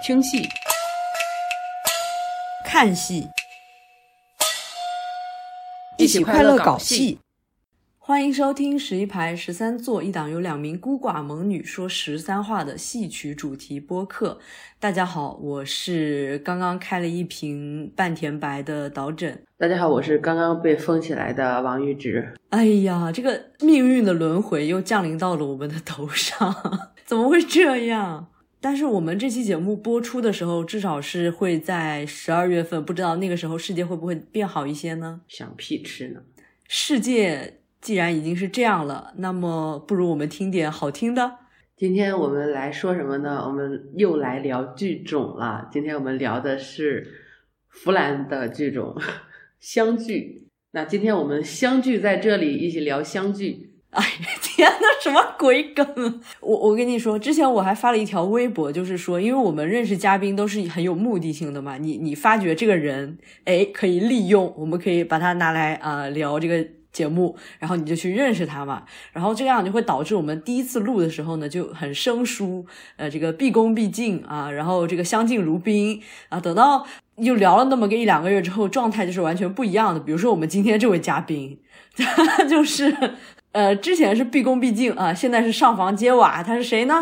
听戏、看戏，一起快乐搞戏。欢迎收听十一排十三座一档由两名孤寡猛女说十三话的戏曲主题播客。大家好，我是刚刚开了一瓶半甜白的导枕。大家好，我是刚刚被封起来的王玉芝。哎呀，这个命运的轮回又降临到了我们的头上，怎么会这样？但是我们这期节目播出的时候，至少是会在十二月份，不知道那个时候世界会不会变好一些呢？想屁吃呢！世界既然已经是这样了，那么不如我们听点好听的。今天我们来说什么呢？我们又来聊剧种了。今天我们聊的是弗兰的剧种相聚。那今天我们相聚在这里，一起聊相聚。哎天呐，什么鬼梗？我我跟你说，之前我还发了一条微博，就是说，因为我们认识嘉宾都是很有目的性的嘛，你你发觉这个人，哎，可以利用，我们可以把他拿来啊聊这个节目，然后你就去认识他嘛，然后这样就会导致我们第一次录的时候呢就很生疏，呃，这个毕恭毕敬啊，然后这个相敬如宾啊，等到又聊了那么个一两个月之后，状态就是完全不一样的。比如说我们今天这位嘉宾，他 就是。呃，之前是毕恭毕敬啊，现在是上房揭瓦。他是谁呢？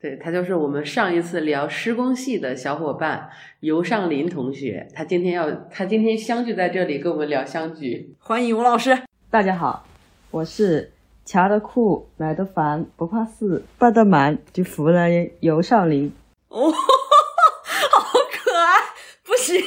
对他就是我们上一次聊施工系的小伙伴尤尚林同学。他今天要，他今天相聚在这里跟我们聊相聚。欢迎吴老师。大家好，我是掐得酷、买得烦、不怕事，办得满就服了尤尚林。哦，好可爱！不行，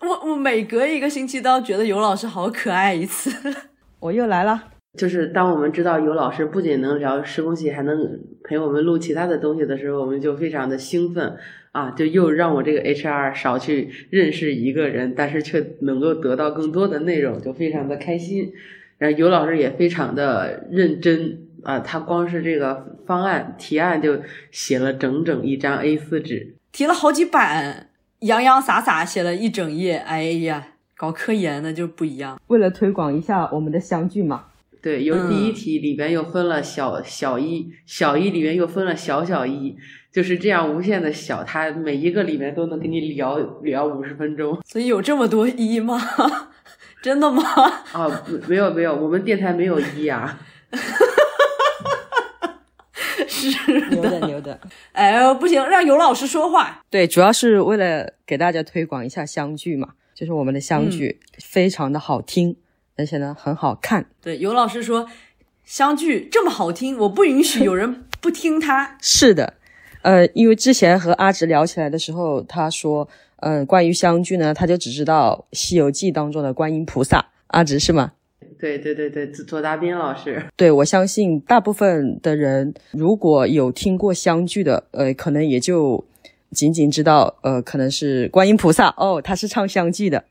我我每隔一个星期都要觉得尤老师好可爱一次。我又来了。就是当我们知道尤老师不仅能聊施工系，还能陪我们录其他的东西的时候，我们就非常的兴奋啊！就又让我这个 HR 少去认识一个人，但是却能够得到更多的内容，就非常的开心。然后尤老师也非常的认真啊，他光是这个方案提案就写了整整一张 A4 纸，提了好几版，洋洋洒洒写了一整页。哎呀，搞科研的就不一样。为了推广一下我们的相聚嘛。对，由第一题里边又分了小小一，小一里面又分了小小一，就是这样无限的小，它每一个里面都能跟你聊聊五十分钟。所以有这么多一吗？真的吗？啊，没有没有，我们电台没有一啊。是牛的牛的。哎呦，不行，让尤老师说话。对，主要是为了给大家推广一下相聚嘛，就是我们的相聚非常的好听。而且呢，很好看。对，尤老师说，相聚这么好听，我不允许有人不听他。是的，呃，因为之前和阿直聊起来的时候，他说，嗯，关于相聚呢，他就只知道《西游记》当中的观音菩萨。阿直是吗？对对对对，左大斌老师。对，我相信大部分的人如果有听过相聚的，呃，可能也就仅仅知道，呃，可能是观音菩萨哦，他是唱相聚的。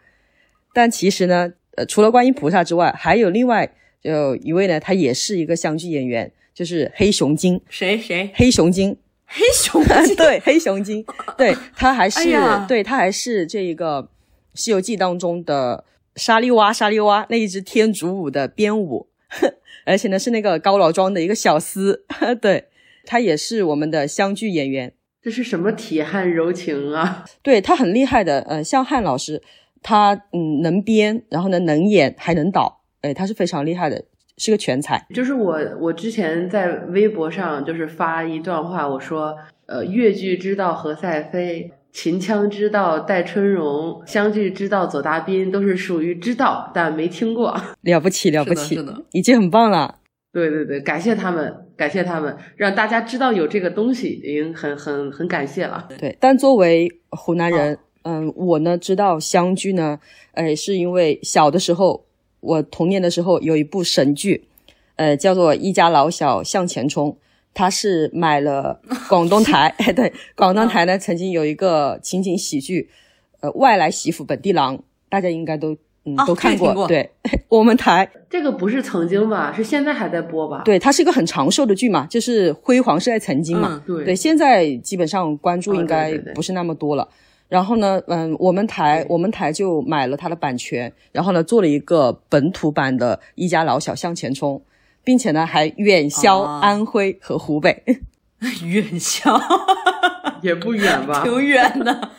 但其实呢。呃，除了观音菩萨之外，还有另外就一位呢，他也是一个相剧演员，就是黑熊精。谁谁？黑熊精。黑熊精。对，黑熊精。对他还是对他还是这一个《西游记》当中的沙利蛙，沙利蛙那一只天竺舞的编舞，而且呢是那个高老庄的一个小厮。对他也是我们的相剧演员。这是什么铁汉柔情啊？对他很厉害的，呃，向汉老师。他嗯能编，然后呢能演，还能导，哎，他是非常厉害的，是个全才。就是我我之前在微博上就是发一段话，我说，呃，越剧之道何赛飞，秦腔之道戴春荣，湘剧之道左大斌，都是属于知道但没听过。了不起了不起，是的，已经很棒了。对对对，感谢他们，感谢他们，让大家知道有这个东西，已经很很很感谢了。对，但作为湖南人。嗯，我呢知道湘剧呢，呃，是因为小的时候，我童年的时候有一部神剧，呃，叫做《一家老小向前冲》，它是买了 广东台，对，广东台呢曾经有一个情景喜剧，呃，外来媳妇本地郎，大家应该都嗯都看过，对，我们台这个不是曾经吧，是现在还在播吧？对，它是一个很长寿的剧嘛，就是辉煌是在曾经嘛，对，对，现在基本上关注应该不是那么多了。然后呢，嗯，我们台我们台就买了它的版权，然后呢做了一个本土版的《一家老小向前冲》，并且呢还远销安徽和湖北，远销，也不远吧？挺远的，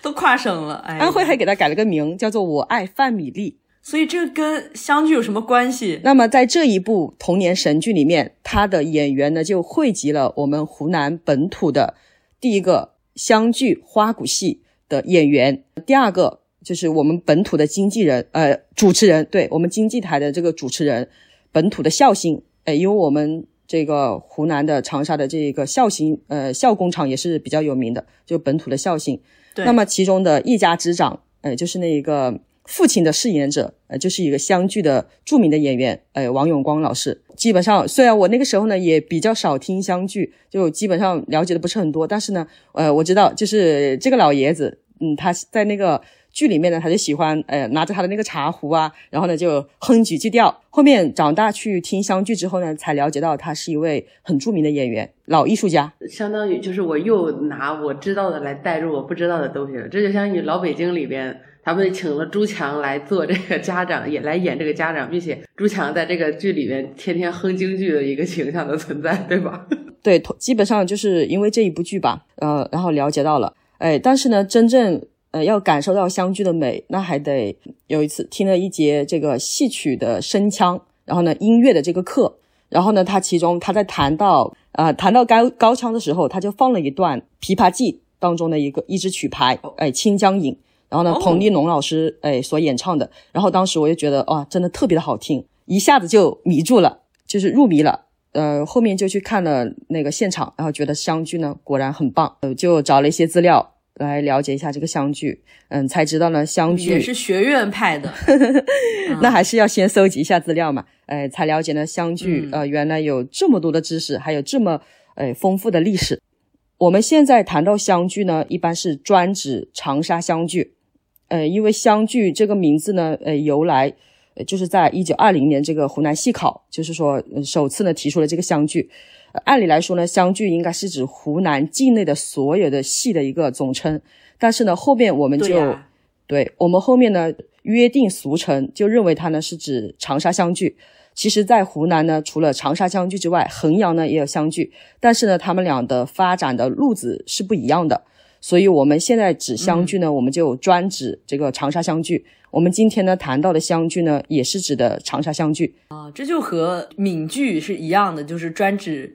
都跨省了。哎，安徽还给他改了个名，叫做《我爱范米粒》。所以这跟湘剧有什么关系？那么在这一部童年神剧里面，他的演员呢就汇集了我们湖南本土的第一个湘剧花鼓戏的演员，第二个就是我们本土的经纪人，呃，主持人，对我们经济台的这个主持人，本土的孝星，哎，因为我们这个湖南的长沙的这个孝星，呃，孝工厂也是比较有名的，就本土的孝星。对，那么其中的一家之长，哎，就是那一个。父亲的饰演者，呃，就是一个湘剧的著名的演员，呃，王永光老师。基本上，虽然我那个时候呢也比较少听湘剧，就基本上了解的不是很多，但是呢，呃，我知道就是这个老爷子，嗯，他在那个剧里面呢，他就喜欢，呃，拿着他的那个茶壶啊，然后呢就哼几句调。后面长大去听湘剧之后呢，才了解到他是一位很著名的演员，老艺术家。相当于就是我又拿我知道的来带入我不知道的东西了，这就相当于老北京里边。他们请了朱强来做这个家长，也来演这个家长，并且朱强在这个剧里面天天哼京剧的一个形象的存在，对吧？对，基本上就是因为这一部剧吧，呃，然后了解到了，哎，但是呢，真正呃要感受到湘剧的美，那还得有一次听了一节这个戏曲的声腔，然后呢音乐的这个课，然后呢他其中他在谈到呃谈到高高腔的时候，他就放了一段《琵琶记》当中的一个一支曲牌，哎，《清江引》。然后呢，彭丽农老师哎所演唱的，然后当时我就觉得哇，真的特别的好听，一下子就迷住了，就是入迷了。呃，后面就去看了那个现场，然后觉得湘剧呢果然很棒，呃，就找了一些资料来了解一下这个湘剧，嗯，才知道呢湘剧也是学院派的，那还是要先搜集一下资料嘛，哎，才了解呢湘剧呃原来有这么多的知识，还有这么哎丰富的历史。我们现在谈到湘剧呢，一般是专指长沙湘剧。呃，因为湘剧这个名字呢，呃，由来，呃，就是在一九二零年这个湖南戏考，就是说首次呢提出了这个湘剧。按理来说呢，湘剧应该是指湖南境内的所有的戏的一个总称，但是呢，后面我们就，对我们后面呢约定俗成，就认为它呢是指长沙湘剧。其实，在湖南呢，除了长沙湘剧之外，衡阳呢也有湘剧，但是呢，他们俩的发展的路子是不一样的。所以，我们现在指湘剧呢，我们就专指这个长沙湘剧。我们今天呢谈到的湘剧呢，也是指的长沙湘剧啊。这就和闽剧是一样的，就是专指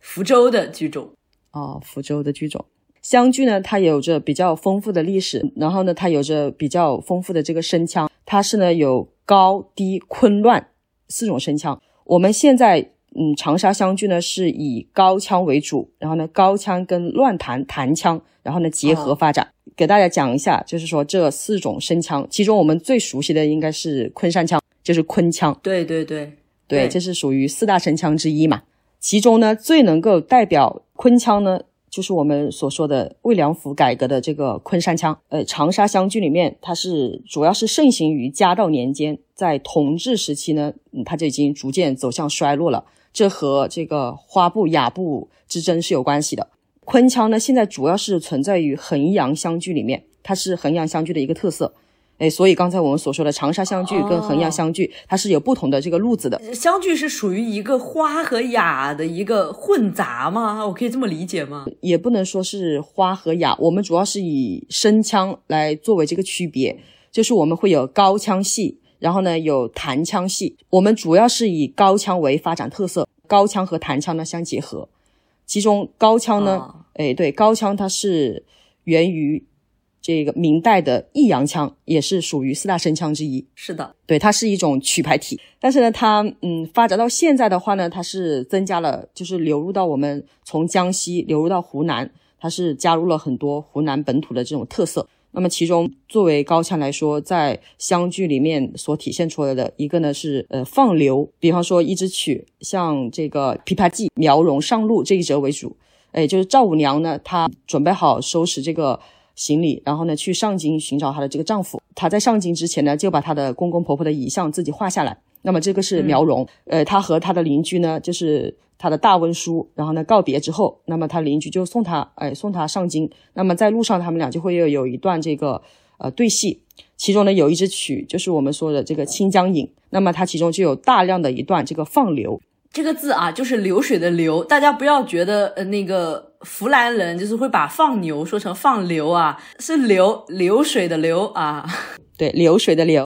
福州的剧种啊。福州的剧种，湘剧呢，它有着比较丰富的历史，然后呢，它有着比较丰富的这个声腔，它是呢有高低昆乱四种声腔。我们现在。嗯，长沙湘剧呢是以高腔为主，然后呢高腔跟乱弹弹腔，然后呢结合发展。给大家讲一下，就是说这四种声腔，其中我们最熟悉的应该是昆山腔，就是昆腔。对对对对，这是属于四大声腔之一嘛。其中呢最能够代表昆腔呢，就是我们所说的魏良辅改革的这个昆山腔。呃，长沙湘剧里面，它是主要是盛行于嘉道年间，在同治时期呢，它就已经逐渐走向衰落了。这和这个花布雅布之争是有关系的。昆腔呢，现在主要是存在于衡阳湘剧里面，它是衡阳湘剧的一个特色。哎，所以刚才我们所说的长沙湘剧跟衡阳湘剧，它是有不同的这个路子的。湘剧是属于一个花和雅的一个混杂吗？我可以这么理解吗？也不能说是花和雅，我们主要是以声腔来作为这个区别，就是我们会有高腔戏。然后呢，有弹腔戏，我们主要是以高腔为发展特色，高腔和弹腔呢相结合。其中高腔呢，哎，对，高腔它是源于这个明代的益阳腔，也是属于四大声腔之一。是的，对，它是一种曲牌体。但是呢，它嗯发展到现在的话呢，它是增加了，就是流入到我们从江西流入到湖南，它是加入了很多湖南本土的这种特色。那么，其中作为高腔来说，在湘剧里面所体现出来的一个呢是呃放流，比方说一支曲，像这个《琵琶记》苗荣上路这一折为主，哎，就是赵五娘呢，她准备好收拾这个行李，然后呢去上京寻找她的这个丈夫。她在上京之前呢，就把她的公公婆婆的遗像自己画下来。那么这个是苗荣，呃，他和他的邻居呢，就是。他的大温叔，然后呢告别之后，那么他邻居就送他，哎，送他上京。那么在路上，他们俩就会有有一段这个呃对戏，其中呢有一支曲，就是我们说的这个《清江引》。那么它其中就有大量的一段这个放流，这个字啊，就是流水的流，大家不要觉得呃那个湖南人就是会把放牛说成放流啊，是流流水的流啊。对，流水的流。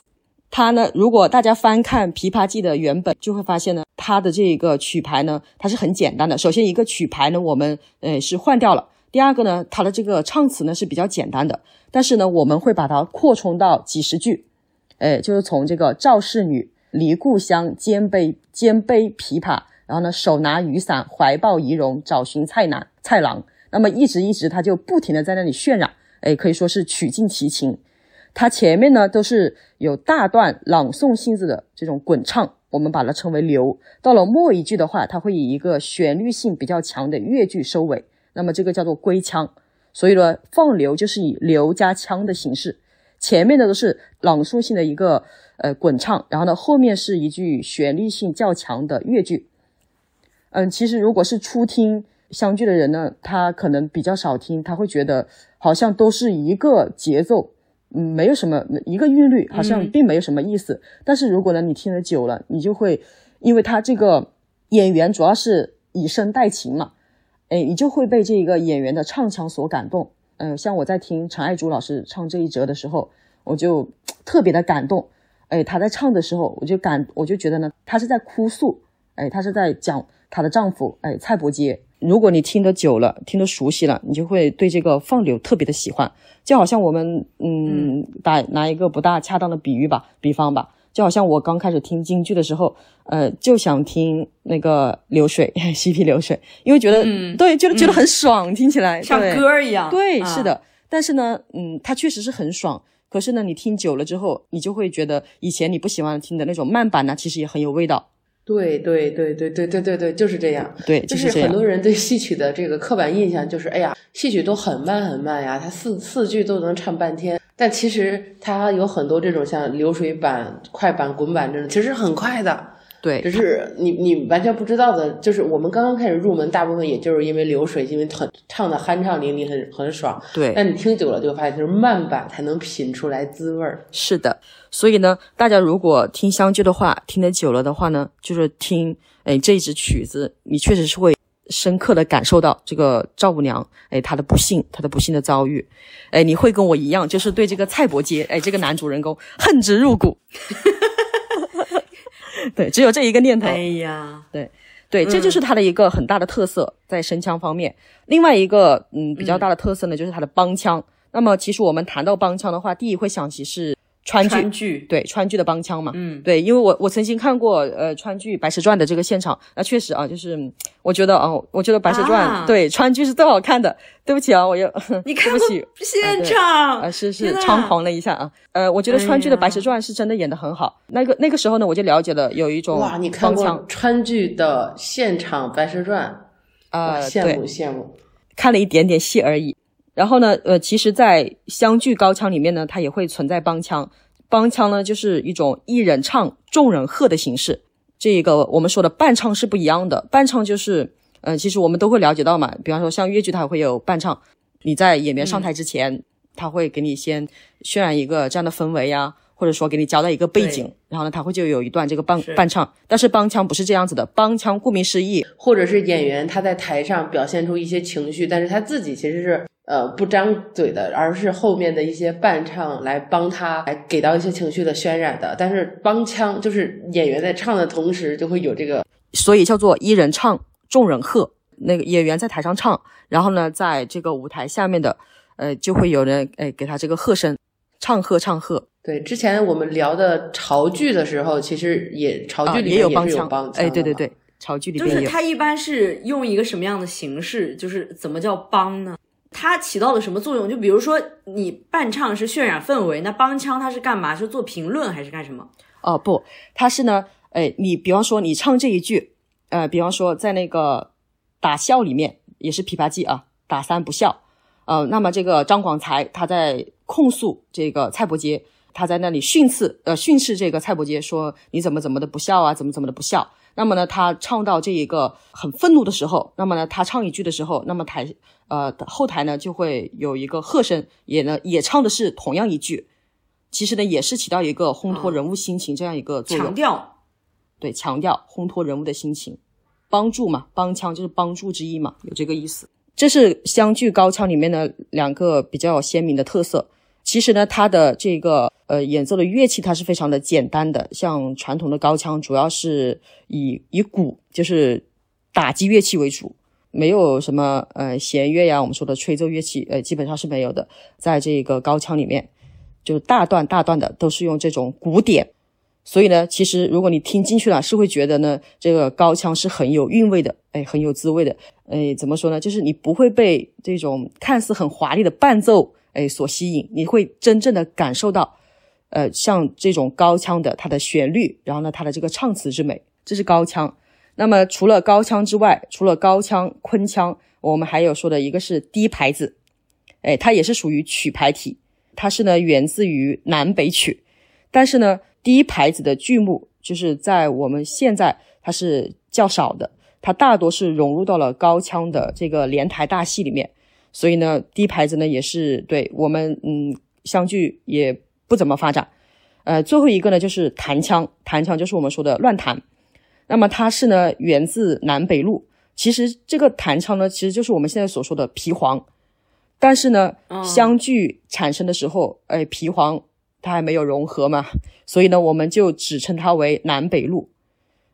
它呢，如果大家翻看《琵琶记》的原本，就会发现呢，它的这个曲牌呢，它是很简单的。首先一个曲牌呢，我们呃是换掉了。第二个呢，它的这个唱词呢是比较简单的，但是呢，我们会把它扩充到几十句，哎，就是从这个赵氏女离故乡，肩背肩背琵琶，然后呢手拿雨伞，怀抱仪容，找寻菜男菜郎，那么一直一直，他就不停的在那里渲染，哎，可以说是曲尽其情。它前面呢都是有大段朗诵性质的这种滚唱，我们把它称为流。到了末一句的话，它会以一个旋律性比较强的乐句收尾，那么这个叫做归腔。所以呢，放流就是以流加腔的形式，前面的都是朗诵性的一个呃滚唱，然后呢后面是一句旋律性较强的乐句。嗯，其实如果是初听湘剧的人呢，他可能比较少听，他会觉得好像都是一个节奏。嗯，没有什么一个韵律，好像并没有什么意思。但是如果呢，你听得久了，你就会，因为他这个演员主要是以声代情嘛，哎，你就会被这个演员的唱腔所感动。嗯，像我在听陈爱珠老师唱这一折的时候，我就特别的感动。哎，她在唱的时候，我就感，我就觉得呢，她是在哭诉，哎，她是在讲她的丈夫，哎，蔡伯喈。如果你听得久了，听得熟悉了，你就会对这个放流特别的喜欢。就好像我们，嗯，打拿一个不大恰当的比喻吧，比方吧，就好像我刚开始听京剧的时候，呃，就想听那个流水，嬉皮流水，因为觉得，对，觉得觉得很爽，听起来像歌一样。对，是的。但是呢，嗯，它确实是很爽。可是呢，你听久了之后，你就会觉得以前你不喜欢听的那种慢板呢，其实也很有味道。对对对对对对对对，就是这样。对，就是很多人对戏曲的这个刻板印象就是，哎呀，戏曲都很慢很慢呀，它四四句都能唱半天。但其实它有很多这种像流水板、快板、滚板这种，其实很快的。对，只是你你完全不知道的，就是我们刚刚开始入门，大部分也就是因为流水，因为很唱的酣畅淋漓，很很爽。对，但你听久了就会发现，就是慢板才能品出来滋味儿。是的，所以呢，大家如果听湘剧的话，听得久了的话呢，就是听哎这一支曲子，你确实是会深刻的感受到这个赵五娘哎她的不幸，她的不幸的遭遇，哎你会跟我一样，就是对这个蔡伯喈哎这个男主人公恨之入骨。对，只有这一个念头。哎呀，对，对，这就是它的一个很大的特色，在声腔方面。另外一个，嗯，比较大的特色呢，就是它的帮腔。那么，其实我们谈到帮腔的话，第一会想起是。川剧对川剧的帮腔嘛，嗯，对，因为我我曾经看过呃川剧《白蛇传》的这个现场，那确实啊，就是我觉得啊，我觉得《白蛇传》对川剧是最好看的。对不起啊，我又你 看不起。现场。啊，是是猖狂了一下啊，呃，我觉得川剧的《白蛇传》是真的演的很好。那个那个时候呢，我就了解了有一种哇，你看过川剧的现场《白蛇传》啊？羡慕羡慕，看了一点点戏而已。然后呢，呃，其实，在湘剧高腔里面呢，它也会存在帮腔。帮腔呢，就是一种一人唱，众人和的形式。这个我们说的伴唱是不一样的。伴唱就是，呃，其实我们都会了解到嘛。比方说，像越剧，它会有伴唱。你在演员上台之前，他会给你先渲染一个这样的氛围呀，或者说给你交代一个背景，然后呢，他会就有一段这个伴伴唱。但是帮腔不是这样子的，帮腔顾名思义，或者是演员他在台上表现出一些情绪，但是他自己其实是。呃，不张嘴的，而是后面的一些伴唱来帮他来给到一些情绪的渲染的。但是帮腔就是演员在唱的同时就会有这个，所以叫做一人唱，众人和。那个演员在台上唱，然后呢，在这个舞台下面的，呃，就会有人哎给他这个和声，唱和唱和。对，之前我们聊的潮剧的时候，其实也潮剧里面也有帮腔，哎，对对对，潮剧里面就是他一般是用一个什么样的形式？就是怎么叫帮呢？它起到了什么作用？就比如说，你伴唱是渲染氛围，那帮腔它是干嘛？是做评论还是干什么？哦，不，它是呢，哎，你比方说你唱这一句，呃，比方说在那个打笑里面也是《琵琶记》啊，打三不笑，呃，那么这个张广才他在控诉这个蔡伯喈，他在那里训斥，呃，训斥这个蔡伯喈说你怎么怎么的不孝啊，怎么怎么的不孝。那么呢，他唱到这一个很愤怒的时候，那么呢，他唱一句的时候，那么台呃后台呢就会有一个和声，也呢也唱的是同样一句，其实呢也是起到一个烘托人物心情这样一个作用。强调，对，强调烘托人物的心情。帮助嘛，帮腔就是帮助之意嘛，有这个意思。这是湘剧高腔里面的两个比较鲜明的特色。其实呢，它的这个呃演奏的乐器它是非常的简单的，像传统的高腔主要是以以鼓就是打击乐器为主，没有什么呃弦乐呀，我们说的吹奏乐器呃基本上是没有的。在这个高腔里面，就大段大段的都是用这种鼓点，所以呢，其实如果你听进去了，是会觉得呢这个高腔是很有韵味的，哎，很有滋味的。哎，怎么说呢？就是你不会被这种看似很华丽的伴奏。哎，所吸引你会真正的感受到，呃，像这种高腔的它的旋律，然后呢，它的这个唱词之美，这是高腔。那么除了高腔之外，除了高腔、昆腔，我们还有说的一个是低牌子，哎，它也是属于曲牌体，它是呢源自于南北曲，但是呢，低牌子的剧目就是在我们现在它是较少的，它大多是融入到了高腔的这个连台大戏里面。所以呢，低牌子呢也是对我们，嗯，湘剧也不怎么发展。呃，最后一个呢就是弹腔，弹腔就是我们说的乱弹。那么它是呢源自南北路。其实这个弹腔呢，其实就是我们现在所说的皮黄。但是呢，相距产生的时候，哎，皮黄它还没有融合嘛，所以呢，我们就只称它为南北路。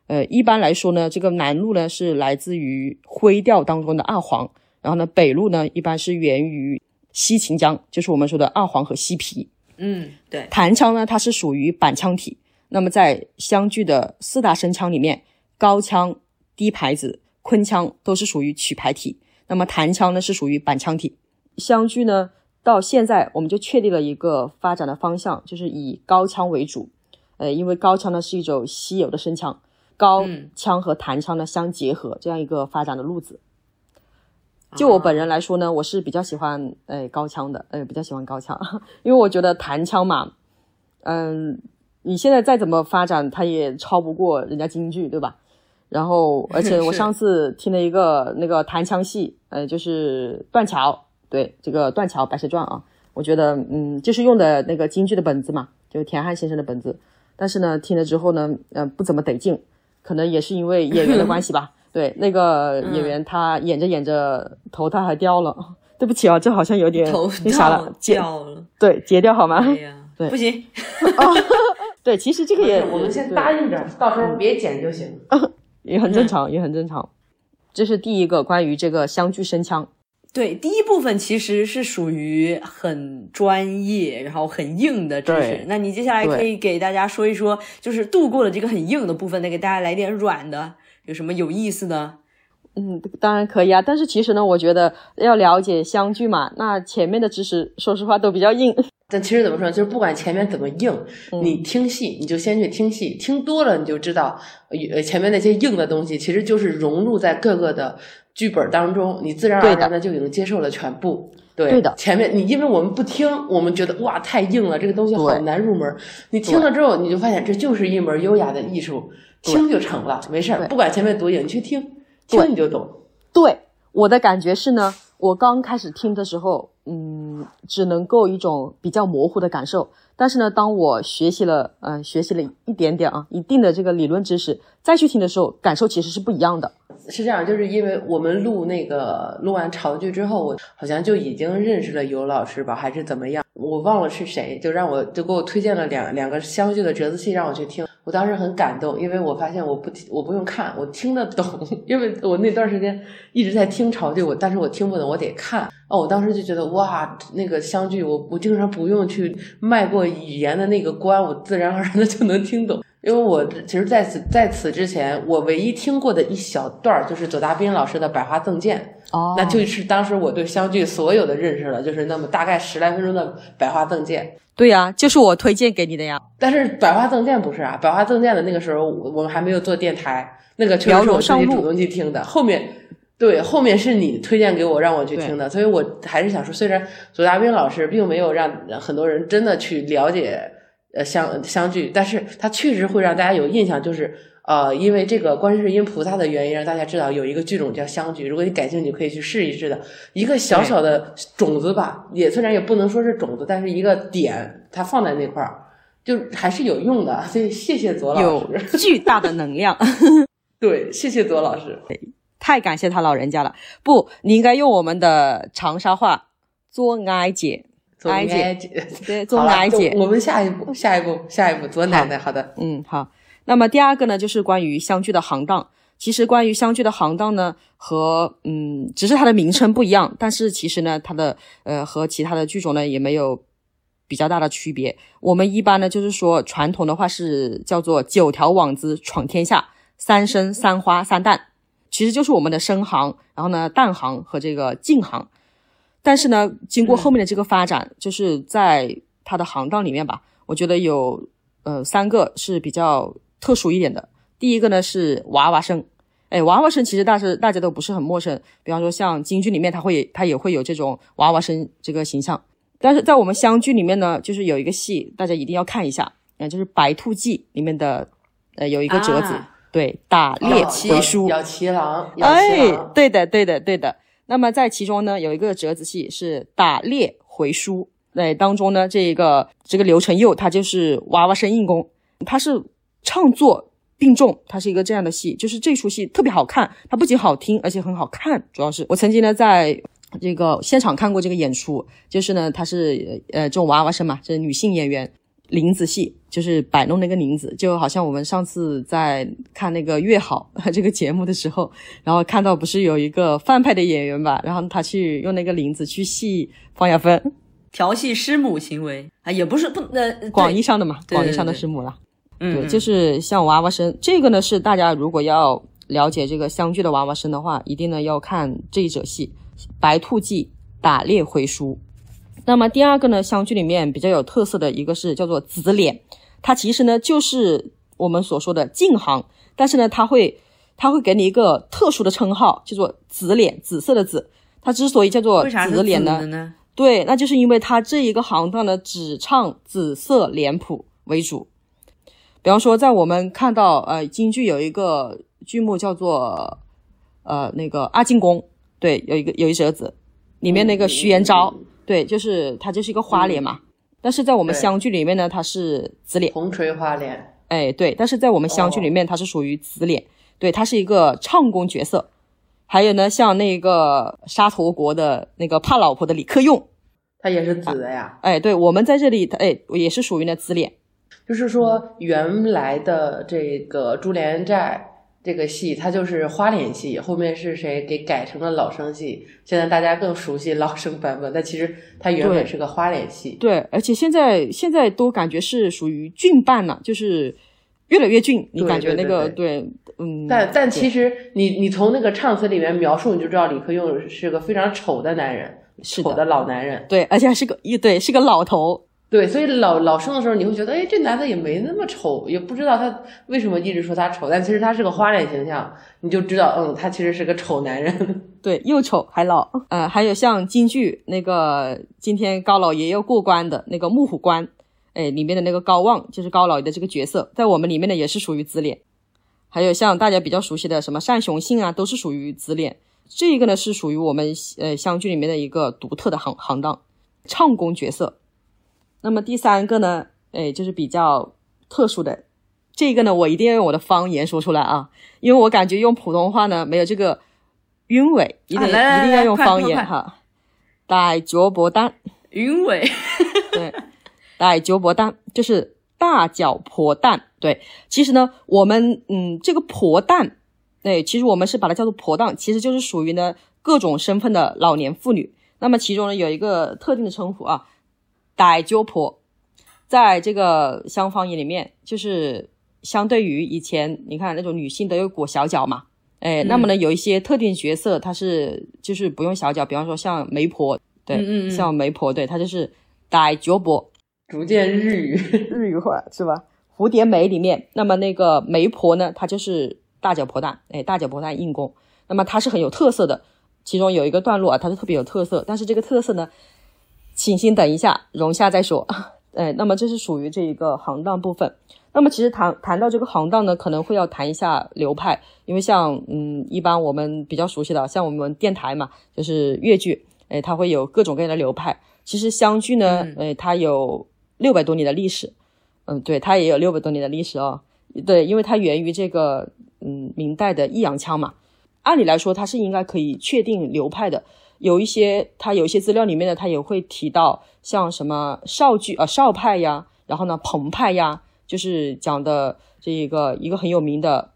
呃，一般来说呢，这个南路呢是来自于徽调当中的二黄。然后呢，北路呢一般是源于西秦江，就是我们说的二黄和西皮。嗯，对。弹腔呢，它是属于板腔体。那么在湘剧的四大声腔里面，高腔、低牌子、昆腔都是属于曲牌体。那么弹腔呢是属于板腔体。湘剧呢到现在我们就确立了一个发展的方向，就是以高腔为主。呃，因为高腔呢是一种稀有的声腔，高腔和弹腔呢相结合，这样一个发展的路子。就我本人来说呢，我是比较喜欢诶高腔的，诶比较喜欢高腔，因为我觉得弹腔嘛，嗯，你现在再怎么发展，它也超不过人家京剧，对吧？然后，而且我 上次听了一个那个弹腔戏，呃，就是断桥，对这个断桥白蛇传啊，我觉得嗯，就是用的那个京剧的本子嘛，就是田汉先生的本子，但是呢，听了之后呢，嗯，不怎么得劲，可能也是因为演员的关系吧。对，那个演员他演着演着头他还掉了，对不起啊，这好像有点头那啥了，掉了，对，截掉好吗？对，不行，对，其实这个也我们先答应着，到时候别剪就行，也很正常，也很正常。这是第一个关于这个相距声腔。对，第一部分其实是属于很专业，然后很硬的知识。那你接下来可以给大家说一说，就是度过了这个很硬的部分，再给大家来点软的。有什么有意思的？嗯，当然可以啊。但是其实呢，我觉得要了解相聚嘛，那前面的知识说实话都比较硬。但其实怎么说，就是不管前面怎么硬，你听戏你就先去听戏，听多了你就知道，呃，前面那些硬的东西其实就是融入在各个的剧本当中，你自然而然的就已经接受了全部。对的，前面你因为我们不听，我们觉得哇太硬了，这个东西好难入门。你听了之后，你就发现这就是一门优雅的艺术。听就成了，没事儿，不管前面多硬，你去听，听你就懂。对，我的感觉是呢，我刚开始听的时候，嗯，只能够一种比较模糊的感受。但是呢，当我学习了，嗯，学习了一点点啊，一定的这个理论知识，再去听的时候，感受其实是不一样的。是这样，就是因为我们录那个录完潮剧之后，我好像就已经认识了尤老师吧，还是怎么样？我忘了是谁，就让我就给我推荐了两两个相剧的折子戏让我去听。我当时很感动，因为我发现我不我不用看，我听得懂，因为我那段时间一直在听潮剧，我但是我听不懂，我得看。哦，我当时就觉得哇，那个湘剧，我我经常不用去迈过语言的那个关，我自然而然的就能听懂。因为我其实在此在此之前，我唯一听过的一小段儿就是左大斌老师的《百花赠剑》，哦，那就是当时我对湘剧所有的认识了，就是那么大概十来分钟的《百花赠剑》。对呀，就是我推荐给你的呀。但是《百花赠剑》不是啊，《百花赠剑》的那个时候我们还没有做电台，那个全是我自己主动去听的。后面对后面是你推荐给我让我去听的，所以我还是想说，虽然左大斌老师并没有让很多人真的去了解。呃，相相聚，但是它确实会让大家有印象，就是呃，因为这个观世音菩萨的原因，让大家知道有一个剧种叫相聚。如果你感兴趣，可以去试一试的，一个小小的种子吧，也虽然也不能说是种子，但是一个点，它放在那块儿，就还是有用的。所以谢谢左老师，有 巨大的能量。对，谢谢左老师。太感谢他老人家了。不，你应该用我们的长沙话做哀姐，做奶姐姐，对，做奶姐。我们下一步，下一步，下一步，左奶奶，好的。嗯，好。那么第二个呢，就是关于湘剧的行当。其实关于湘剧的行当呢，和嗯，只是它的名称不一样，但是其实呢，它的呃和其他的剧种呢也没有比较大的区别。我们一般呢就是说，传统的话是叫做九条网子闯天下，三生三花三旦，其实就是我们的生行，然后呢旦行和这个净行。但是呢，经过后面的这个发展，就是在它的行当里面吧，我觉得有呃三个是比较特殊一点的。第一个呢是娃娃声，哎，娃娃声其实大是大家都不是很陌生，比方说像京剧里面，它会它也会有这种娃娃声这个形象。但是在我们湘剧里面呢，就是有一个戏，大家一定要看一下，嗯、就是《白兔记》里面的呃有一个折子，啊。对，打猎回书，咬七郎，咬七哎，，对的，对的，对的。那么在其中呢，有一个折子戏是打猎回书，对，当中呢，这个这个刘承佑他就是娃娃声硬功，他是唱作并重，他是一个这样的戏，就是这出戏特别好看，它不仅好听，而且很好看。主要是我曾经呢在这个现场看过这个演出，就是呢，他是呃这种娃娃声嘛，就是女性演员。林子戏就是摆弄那个林子，就好像我们上次在看那个《越好》这个节目的时候，然后看到不是有一个范派的演员吧，然后他去用那个林子去戏方亚芬，调戏师母行为。啊，也不是不呃，广义上的嘛，广义上的师母啦。嗯，对，嗯就是像娃娃声，这个呢是大家如果要了解这个湘剧的娃娃声的话，一定呢要看这一折戏《白兔记》打猎回书。那么第二个呢，湘剧里面比较有特色的一个是叫做紫脸，它其实呢就是我们所说的净行，但是呢它会它会给你一个特殊的称号，叫做紫脸，紫色的紫。它之所以叫做紫脸呢？对，那就是因为它这一个行当呢，只唱紫色脸谱为主。比方说，在我们看到呃京剧有一个剧目叫做呃那个阿进宫，对，有一个有一折子，里面那个徐延昭，对，就是他就是一个花脸嘛。但是在我们湘剧里面呢，它是紫脸，红锤花脸，哎，对，但是在我们湘剧里面，它是属于紫脸，对，它是一个唱功角色。还有呢，像那个沙陀国的那个怕老婆的李克用，他也是紫的呀。哎，对，我们在这里，哎，也是属于那紫脸。就是说，原来的这个《珠帘寨》这个戏，它就是花脸戏，后面是谁给改成了老生戏？现在大家更熟悉老生版本，但其实它原本是个花脸戏。对，而且现在现在都感觉是属于俊扮了，就是越来越俊。你感觉那对个对对，嗯，但但其实你你从那个唱词里面描述，你就知道李克用是个非常丑的男人，丑的老男人。对，而且还是个一对是个老头。对，所以老老生的时候，你会觉得，哎，这男的也没那么丑，也不知道他为什么一直说他丑，但其实他是个花脸形象，你就知道，嗯，他其实是个丑男人。对，又丑还老。呃，还有像京剧那个今天高老爷要过关的那个木虎关，哎，里面的那个高望就是高老爷的这个角色，在我们里面呢也是属于紫脸。还有像大家比较熟悉的什么单雄信啊，都是属于紫脸。这一个呢是属于我们呃湘剧里面的一个独特的行行当，唱功角色。那么第三个呢，哎，就是比较特殊的，这个呢我一定要用我的方言说出来啊，因为我感觉用普通话呢没有这个韵味，一定、一定要用方言哈。大脚婆蛋，韵尾，对，大脚婆蛋就是大脚婆蛋。对，其实呢，我们嗯，这个婆蛋，对，其实我们是把它叫做婆蛋，其实就是属于呢各种身份的老年妇女。那么其中呢有一个特定的称呼啊，大脚婆，在这个乡方言里面，就是相对于以前你看那种女性都有裹小脚嘛。哎，那么呢，有一些特定角色，她是就是不用小脚，比方说像媒婆，对，嗯嗯嗯像媒婆，对，她就是傣脚婆，逐渐日语，日语化是吧？蝴蝶梅里面，那么那个媒婆呢，她就是大脚婆蛋，哎，大脚婆蛋硬功，那么她是很有特色的。其中有一个段落啊，它是特别有特色，但是这个特色呢，请先等一下，容下再说。哎，那么这是属于这一个行当部分。那么其实谈谈到这个行当呢，可能会要谈一下流派，因为像嗯，一般我们比较熟悉的，像我们电台嘛，就是粤剧，哎，它会有各种各样的流派。其实湘剧呢，嗯哎，它有六百多年的历史，嗯，对，它也有六百多年的历史哦。对，因为它源于这个嗯明代的益阳腔嘛，按理来说它是应该可以确定流派的。有一些它有一些资料里面呢，它也会提到像什么少剧啊少派呀，然后呢彭派呀，就是讲的这一个一个很有名的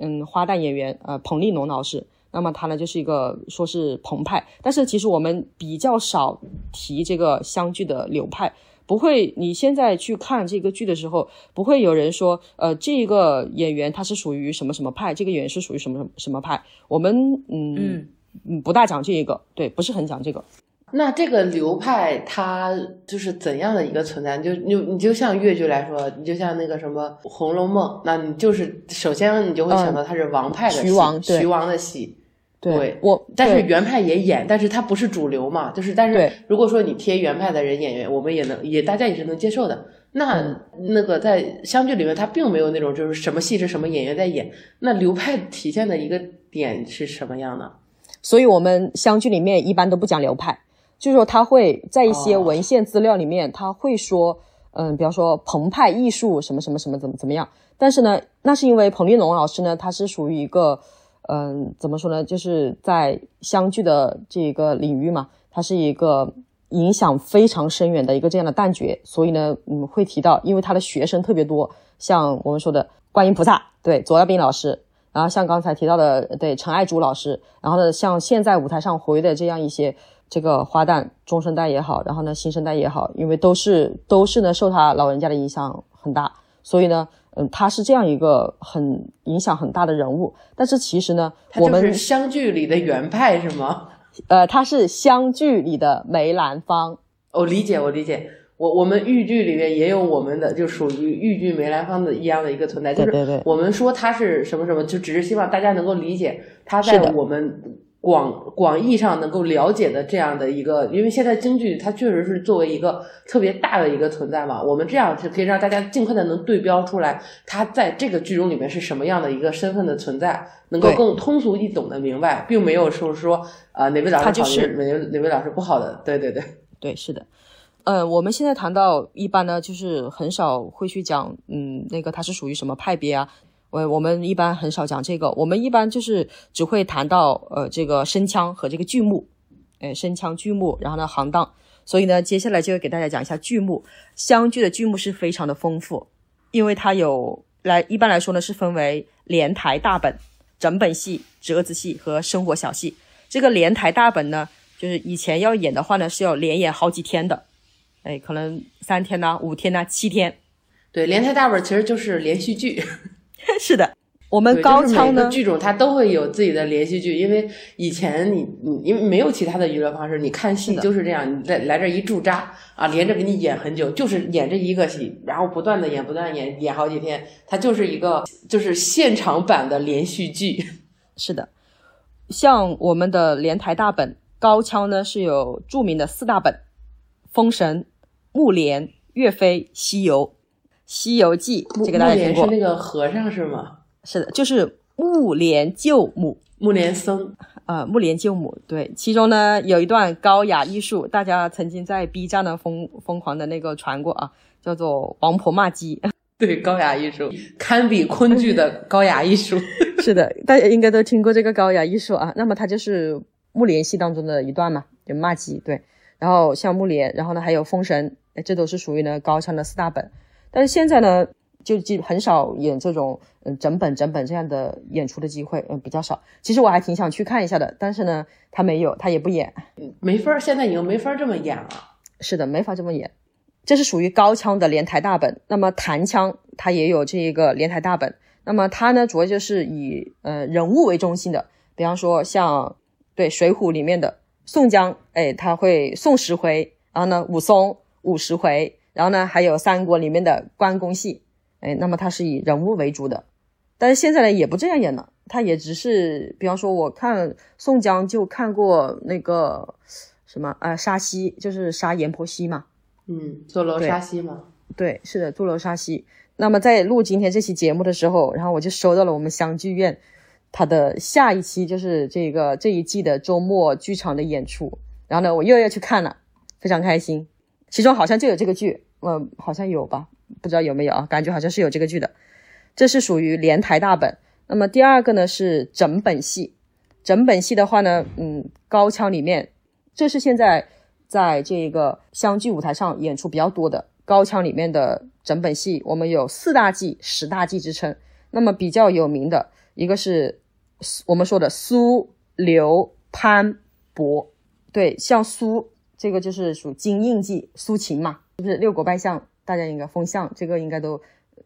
嗯花旦演员呃彭丽农老师。那么他呢就是一个说是彭派，但是其实我们比较少提这个湘剧的流派。不会，你现在去看这个剧的时候，不会有人说，呃，这个演员他是属于什么什么派，这个演员是属于什么什么派。我们嗯不大讲这一个，对，不是很讲这个。那这个流派它就是怎样的一个存在？就你你就像越剧来说，你就像那个什么《红楼梦》，那你就是首先你就会想到它是王派的徐王，徐王的戏。对我，但是原派也演，但是它不是主流嘛，就是但是如果说你贴原派的人演员，我们也能也大家也是能接受的。那那个在湘剧里面，它并没有那种就是什么戏是什么演员在演，那流派体现的一个点是什么样的？所以我们湘剧里面一般都不讲流派，就是说他会在一些文献资料里面他会说，嗯，比方说澎湃艺术什么什么什么怎么怎么样，但是呢，那是因为彭丽龙老师呢，他是属于一个。嗯，怎么说呢？就是在湘剧的这个领域嘛，他是一个影响非常深远的一个这样的旦角，所以呢，嗯，会提到，因为他的学生特别多，像我们说的观音菩萨，对，左耀斌老师，然后像刚才提到的，对，陈爱竹老师，然后呢，像现在舞台上活跃的这样一些这个花旦中生代也好，然后呢新生代也好，因为都是都是呢受他老人家的影响很大，所以呢。嗯，他是这样一个很影响很大的人物，但是其实呢，我们湘剧里的原派是吗？呃，他是湘剧里的梅兰芳。我理解，我理解。我我们豫剧里面也有我们的，就属于豫剧梅兰芳的一样的一个存在，就是我们说他是什么什么，就只是希望大家能够理解他在我们。广广义上能够了解的这样的一个，因为现在京剧它确实是作为一个特别大的一个存在嘛，我们这样是可以让大家尽快的能对标出来，它在这个剧中里面是什么样的一个身份的存在，能够更通俗易懂的明白，并没有说说啊哪位老师好，哪位哪位老师不好的，对对对。对，是的，呃，我们现在谈到一般呢，就是很少会去讲，嗯，那个它是属于什么派别啊？我我们一般很少讲这个，我们一般就是只会谈到呃这个声腔和这个剧目，哎声腔剧目，然后呢行当，所以呢接下来就会给大家讲一下剧目。湘剧的剧目是非常的丰富，因为它有来一般来说呢是分为连台大本、整本戏、折子戏和生活小戏。这个连台大本呢，就是以前要演的话呢是要连演好几天的，哎可能三天呐、五天呐、七天。对，连台大本其实就是连续剧。是的，我们高腔呢，剧种它都会有自己的连续剧，因为以前你你因为没有其他的娱乐方式，你看戏就是这样，你来来这一驻扎啊，连着给你演很久，就是演这一个戏，然后不断的演，不断演，演好几天，它就是一个就是现场版的连续剧。是的，像我们的连台大本高腔呢，是有著名的四大本：《封神》《木莲》《岳飞》《西游》。《西游记》这个大家听过？是那个和尚是吗？是的，就是木莲救母，木莲僧啊，木莲救母。对，其中呢有一段高雅艺术，大家曾经在 B 站呢疯疯狂的那个传过啊，叫做“王婆骂鸡”。对，高雅艺术堪比昆剧的高雅艺术。是的，大家应该都听过这个高雅艺术啊。那么它就是木莲戏当中的一段嘛，就骂鸡。对，然后像木莲，然后呢还有封神，这都是属于呢高腔的四大本。但是现在呢，就基很少演这种嗯整本整本这样的演出的机会，嗯比较少。其实我还挺想去看一下的，但是呢，他没有，他也不演，没法儿，现在已经没法这么演了。是的，没法这么演。这是属于高腔的连台大本，那么弹腔它也有这一个连台大本，那么它呢主要就是以呃人物为中心的，比方说像对《水浒》里面的宋江，哎，他会宋十回，然后呢武松五十回。然后呢，还有三国里面的关公戏，哎，那么它是以人物为主的，但是现在呢也不这样演了，它也只是，比方说我看宋江就看过那个什么呃杀西，就是杀阎婆惜嘛，嗯，坐楼杀西嘛，对，是的，坐楼杀西。那么在录今天这期节目的时候，然后我就收到了我们湘剧院他的下一期，就是这个这一季的周末剧场的演出，然后呢我又要去看了，非常开心，其中好像就有这个剧。嗯，好像有吧，不知道有没有啊？感觉好像是有这个剧的。这是属于连台大本。那么第二个呢是整本戏，整本戏的话呢，嗯，高腔里面，这是现在在这个湘剧舞台上演出比较多的高腔里面的整本戏，我们有四大季、十大季之称。那么比较有名的一个是我们说的苏刘潘博，对，像苏这个就是属金印记，苏秦嘛，就是六国拜相，大家应该封相，这个应该都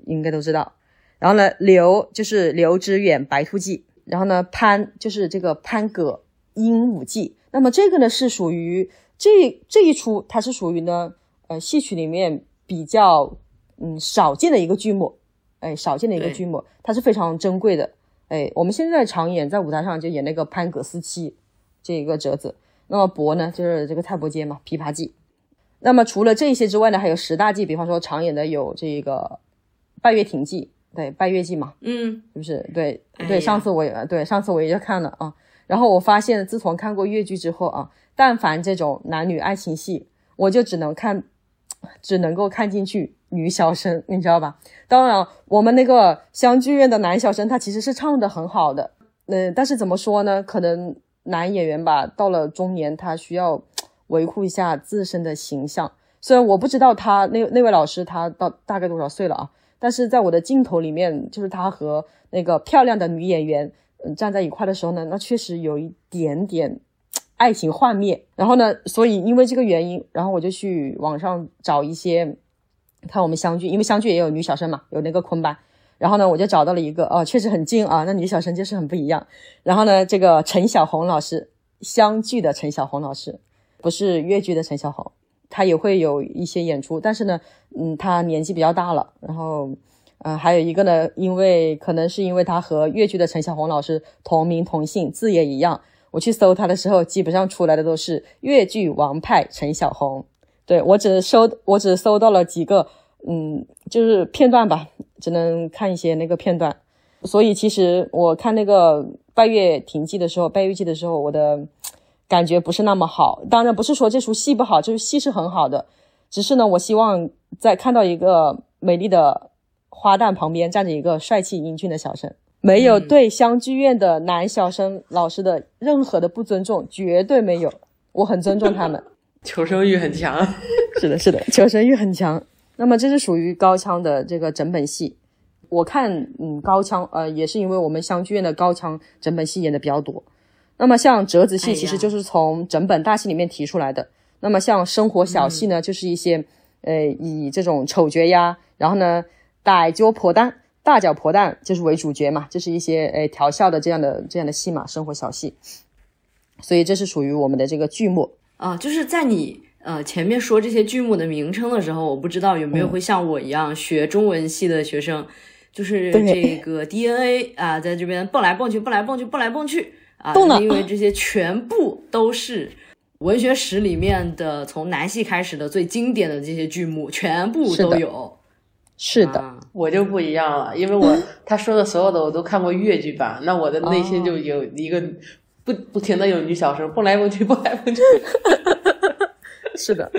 应该都知道。然后呢，刘就是刘知远白兔记，然后呢，潘就是这个潘葛鹦鹉记。那么这个呢是属于这这一出，它是属于呢呃戏曲里面比较嗯少见的一个剧目。哎，少见的一个剧目，它是非常珍贵的。哎，我们现在常演在舞台上就演那个潘葛思妻这一个折子。那么伯呢，就是这个太伯街嘛，琵琶记。那么除了这些之外呢，还有十大记，比方说常演的有这个拜月亭记，对，拜月记嘛，嗯，是不是？对对，上次我也对，上次我也看了啊。然后我发现，自从看过越剧之后啊，但凡这种男女爱情戏，我就只能看，只能够看进去。女小生，你知道吧？当然，我们那个湘剧院的男小生，他其实是唱的很好的。嗯，但是怎么说呢？可能男演员吧，到了中年，他需要维护一下自身的形象。虽然我不知道他那那位老师他到大概多少岁了啊，但是在我的镜头里面，就是他和那个漂亮的女演员嗯站在一块的时候呢，那确实有一点点爱情幻灭。然后呢，所以因为这个原因，然后我就去网上找一些。看我们湘剧，因为湘剧也有女小生嘛，有那个昆班。然后呢，我就找到了一个，哦，确实很近啊，那女小生就是很不一样。然后呢，这个陈小红老师，湘剧的陈小红老师，不是越剧的陈小红，她也会有一些演出，但是呢，嗯，她年纪比较大了。然后，呃，还有一个呢，因为可能是因为她和越剧的陈小红老师同名同姓，字也一样，我去搜她的时候，基本上出来的都是越剧王派陈小红。对我只搜，我只搜到了几个，嗯，就是片段吧，只能看一些那个片段。所以其实我看那个《拜月亭记》的时候，《拜月记》的时候，我的感觉不是那么好。当然不是说这出戏不好，就是戏是很好的，只是呢，我希望在看到一个美丽的花旦旁边站着一个帅气英俊的小生，没有对湘剧院的男小生老师的任何的不尊重，绝对没有，我很尊重他们。求生欲很强，是的，是的，求生欲很强。那么这是属于高腔的这个整本戏。我看，嗯，高腔，呃，也是因为我们湘剧院的高腔整本戏演的比较多。那么像折子戏，其实就是从整本大戏里面提出来的。那么像生活小戏呢，就是一些，呃，以这种丑角呀，然后呢，傣脚婆旦、大脚婆旦就是为主角嘛，就是一些，呃，调笑的这样的这样的戏嘛，生活小戏。所以这是属于我们的这个剧目。啊，就是在你呃前面说这些剧目的名称的时候，我不知道有没有会像我一样学中文系的学生，就是这个 DNA 啊，在这边蹦来蹦去，蹦来蹦去，蹦来蹦去啊，因为这些全部都是文学史里面的从南戏开始的最经典的这些剧目，全部都有。是的，我就不一样了，因为我他说的所有的我都看过越剧版，那我的内心就有一个。不不停的有女小生蹦来蹦去，蹦来蹦去。是的，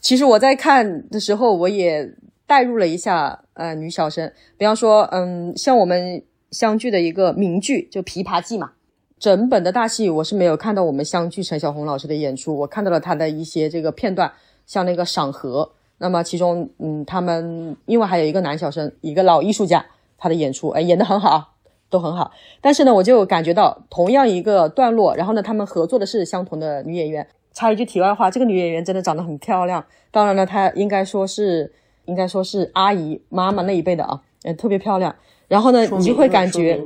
其实我在看的时候，我也带入了一下呃女小生，比方说，嗯，像我们湘剧的一个名剧就《琵琶记》嘛，整本的大戏我是没有看到我们湘剧陈小红老师的演出，我看到了他的一些这个片段，像那个赏荷，那么其中嗯，他们因为还有一个男小生，一个老艺术家，他的演出哎演的很好。都很好，但是呢，我就感觉到同样一个段落，然后呢，他们合作的是相同的女演员。插一句题外话，这个女演员真的长得很漂亮。当然了，她应该说是，应该说是阿姨妈妈那一辈的啊，嗯，特别漂亮。然后呢，你就会感觉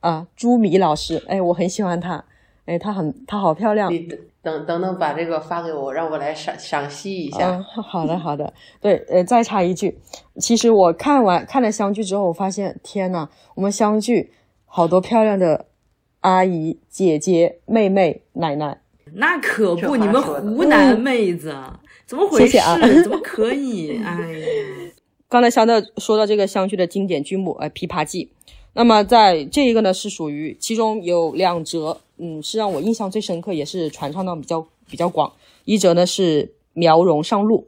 啊，朱米老师，哎，我很喜欢她，哎，她很，她好漂亮。你等等等，把这个发给我，让我来赏赏析一下。嗯，好的好的。对，呃，再插一句，其实我看完看了湘剧之后，我发现，天呐，我们湘剧。好多漂亮的阿姨、姐姐、妹妹、奶奶，那可不，你们湖南妹子怎么回事？怎么可以？哎呀，刚才香到说到这个湘剧的经典剧目，哎，《琵琶记》。那么在这一个呢，是属于其中有两折，嗯，是让我印象最深刻，也是传唱到比较比较广。一折呢是苗荣上路，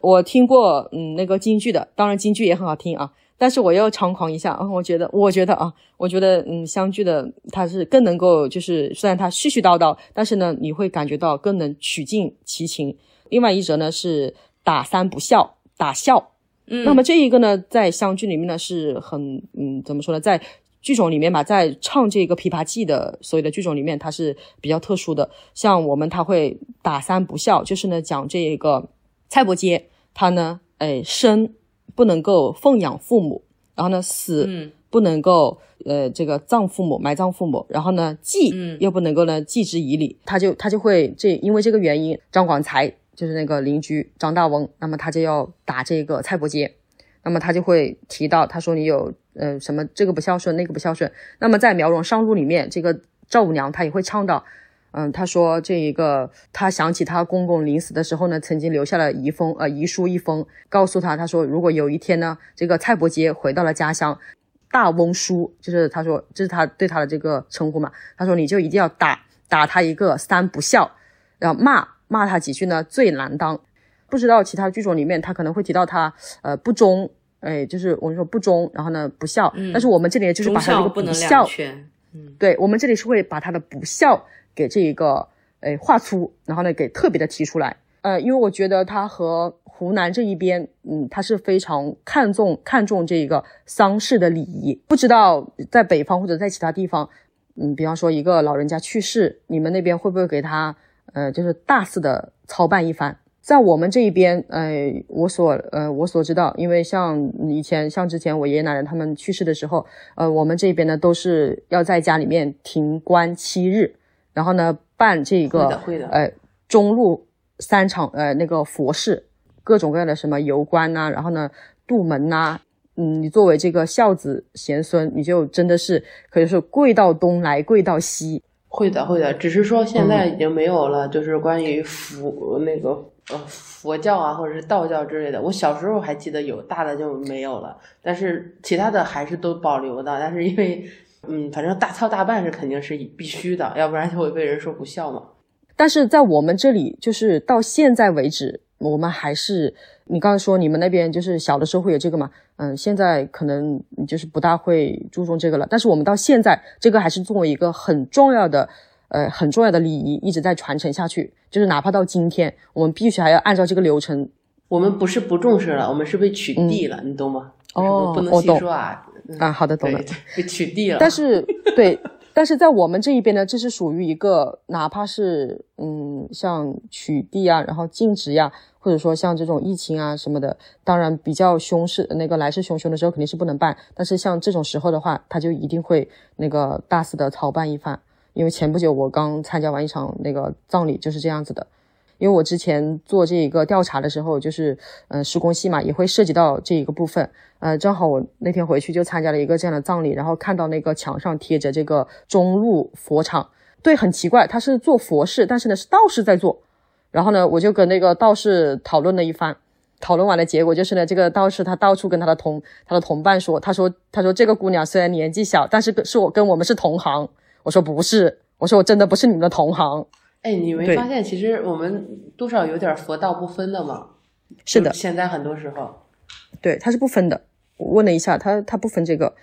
我听过，嗯，那个京剧的，当然京剧也很好听啊。但是我又猖狂一下啊！我觉得，我觉得啊，我觉得，嗯，相聚的它是更能够，就是虽然他絮絮叨叨，但是呢，你会感觉到更能曲尽其情。另外一则呢是打三不笑，打笑。嗯，那么这一个呢，在相聚里面呢是很，嗯，怎么说呢，在剧种里面吧，在唱这个《琵琶记》的所有的剧种里面，它是比较特殊的。像我们他会打三不笑，就是呢讲这个蔡伯喈，他呢，哎，生。不能够奉养父母，然后呢死不能够呃这个葬父母埋葬父母，然后呢祭又不能够呢祭之以礼，他就他就会这因为这个原因，张广才就是那个邻居张大翁，那么他就要打这个蔡伯喈，那么他就会提到他说你有呃什么这个不孝顺那个不孝顺，那么在苗荣上路里面，这个赵五娘她也会唱到。嗯，他说这一个，他想起他公公临死的时候呢，曾经留下了遗封，呃，遗书一封，告诉他，他说如果有一天呢，这个蔡伯杰回到了家乡，大翁叔，就是他说这是他对他的这个称呼嘛，他说你就一定要打打他一个三不孝，然后骂骂他几句呢，最难当。不知道其他剧种里面他可能会提到他呃不忠，哎，就是我们说不忠，然后呢不孝，但是我们这里就是把他这个不孝，嗯，对我们这里是会把他的不孝。给这一个诶画粗，然后呢给特别的提出来，呃，因为我觉得他和湖南这一边，嗯，他是非常看重看重这个丧事的礼仪。不知道在北方或者在其他地方，嗯，比方说一个老人家去世，你们那边会不会给他呃就是大肆的操办一番？在我们这一边，呃，我所呃我所知道，因为像以前像之前我爷爷奶奶他们去世的时候，呃，我们这边呢都是要在家里面停棺七日。然后呢，办这个呃中路三场呃那个佛事，各种各样的什么游观呐，然后呢渡门呐，嗯，你作为这个孝子贤孙，你就真的是可以说跪到东来跪到西。会的，会的，只是说现在已经没有了，就是关于佛那个呃佛教啊或者是道教之类的。我小时候还记得有，大的就没有了，但是其他的还是都保留的。但是因为。嗯，反正大操大办是肯定是必须的，要不然就会被人说不孝嘛。但是在我们这里，就是到现在为止，我们还是你刚才说你们那边就是小的时候会有这个嘛？嗯，现在可能就是不大会注重这个了。但是我们到现在，这个还是作为一个很重要的呃很重要的礼仪一直在传承下去。就是哪怕到今天，我们必须还要按照这个流程。我们不是不重视了，我们是被取缔了，你懂吗？哦，不能细说啊。啊，好的，懂了，被取缔了。但是，对，但是在我们这一边呢，这是属于一个，哪怕是嗯，像取缔啊，然后禁止呀，或者说像这种疫情啊什么的，当然比较凶势，那个来势汹汹的时候肯定是不能办。但是像这种时候的话，他就一定会那个大肆的操办一番。因为前不久我刚参加完一场那个葬礼，就是这样子的。因为我之前做这一个调查的时候，就是嗯施工系嘛，也会涉及到这一个部分。呃，正好我那天回去就参加了一个这样的葬礼，然后看到那个墙上贴着这个中路佛场，对，很奇怪，他是做佛事，但是呢是道士在做。然后呢，我就跟那个道士讨论了一番，讨论完的结果就是呢，这个道士他到处跟他的同他的同伴说，他说他说这个姑娘虽然年纪小，但是是我跟我们是同行。我说不是，我说我真的不是你们的同行。哎，你没发现其实我们多少有点佛道不分的吗？是的，现在很多时候，对，它是不分的。我问了一下，他他不分这个，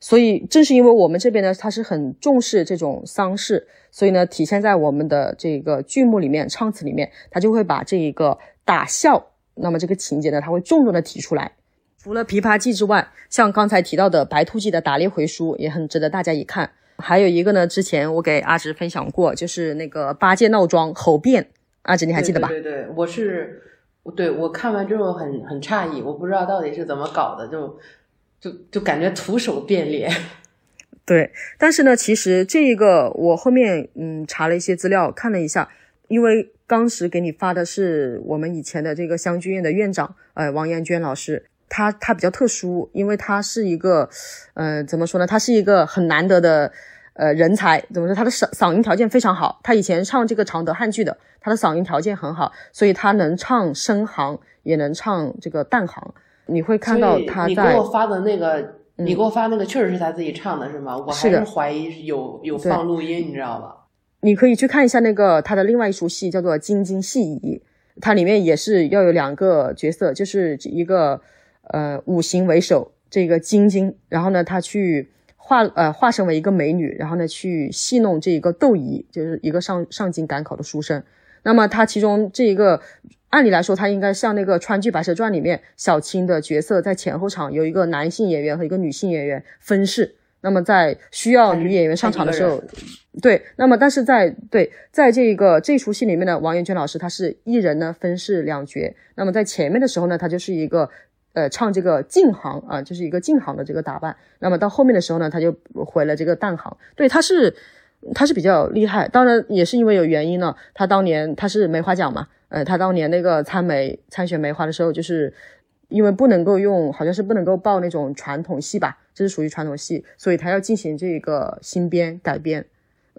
所以正是因为我们这边呢，他是很重视这种丧事，所以呢，体现在我们的这个剧目里面、唱词里面，他就会把这一个打笑，那么这个情节呢，他会重重的提出来。除了《琵琶记》之外，像刚才提到的《白兔记》的打猎回书也很值得大家一看。还有一个呢，之前我给阿直分享过，就是那个八戒闹庄猴变，阿直你还记得吧？对对，我是，对我看完之后很很诧异，我不知道到底是怎么搞的，就就就感觉徒手变脸。对，但是呢，其实这一个我后面嗯查了一些资料，看了一下，因为当时给你发的是我们以前的这个湘剧院的院长，呃，王艳娟老师。他他比较特殊，因为他是一个，呃，怎么说呢？他是一个很难得的，呃，人才。怎么说？他的嗓嗓音条件非常好。他以前唱这个常德汉剧的，他的嗓音条件很好，所以他能唱升行，也能唱这个旦行。你会看到他在。你给我发的那个，你给我发那个，确实是他自己唱的，是吗？我还是怀疑有有放录音，你知道吧？你可以去看一下那个他的另外一出戏，叫做《京津戏仪》，它里面也是要有两个角色，就是一个。呃，五行为首，这个晶晶，然后呢，他去化呃化身为一个美女，然后呢去戏弄这一个窦仪，就是一个上上京赶考的书生。那么他其中这一个，按理来说，他应该像那个川剧《白蛇传》里面小青的角色，在前后场有一个男性演员和一个女性演员分饰。那么在需要女演员上场的时候，对，那么但是在对在这个这出戏里面呢，王艳娟老师他是一人呢分饰两角。那么在前面的时候呢，他就是一个呃唱这个净行啊，就是一个净行的这个打扮。那么到后面的时候呢，他就回了这个淡行。对，他是他是比较厉害，当然也是因为有原因呢。他当年他是梅花奖嘛，呃，他当年那个参梅参选梅花的时候，就是因为不能够用，好像是不能够报那种传统戏吧。这是属于传统戏，所以他要进行这个新编改编。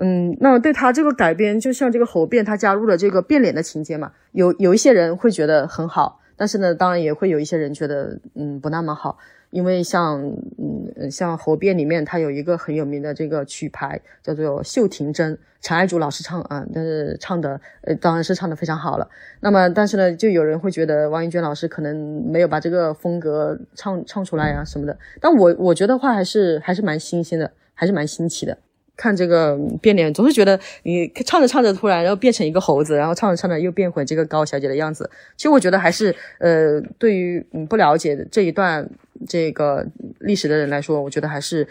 嗯，那么对他这个改编，就像这个侯变，他加入了这个变脸的情节嘛，有有一些人会觉得很好，但是呢，当然也会有一些人觉得，嗯，不那么好。因为像嗯像《侯变》里面，它有一个很有名的这个曲牌，叫做《绣庭针》，陈爱竹老师唱啊，但是唱的呃当然是唱的非常好了。那么但是呢，就有人会觉得王英娟老师可能没有把这个风格唱唱出来啊什么的。但我我觉得话还是还是蛮新鲜的，还是蛮新奇的。看这个变脸，总是觉得你唱着唱着突然然后变成一个猴子，然后唱着唱着又变回这个高小姐的样子。其实我觉得还是呃，对于嗯不了解这一段这个历史的人来说，我觉得还是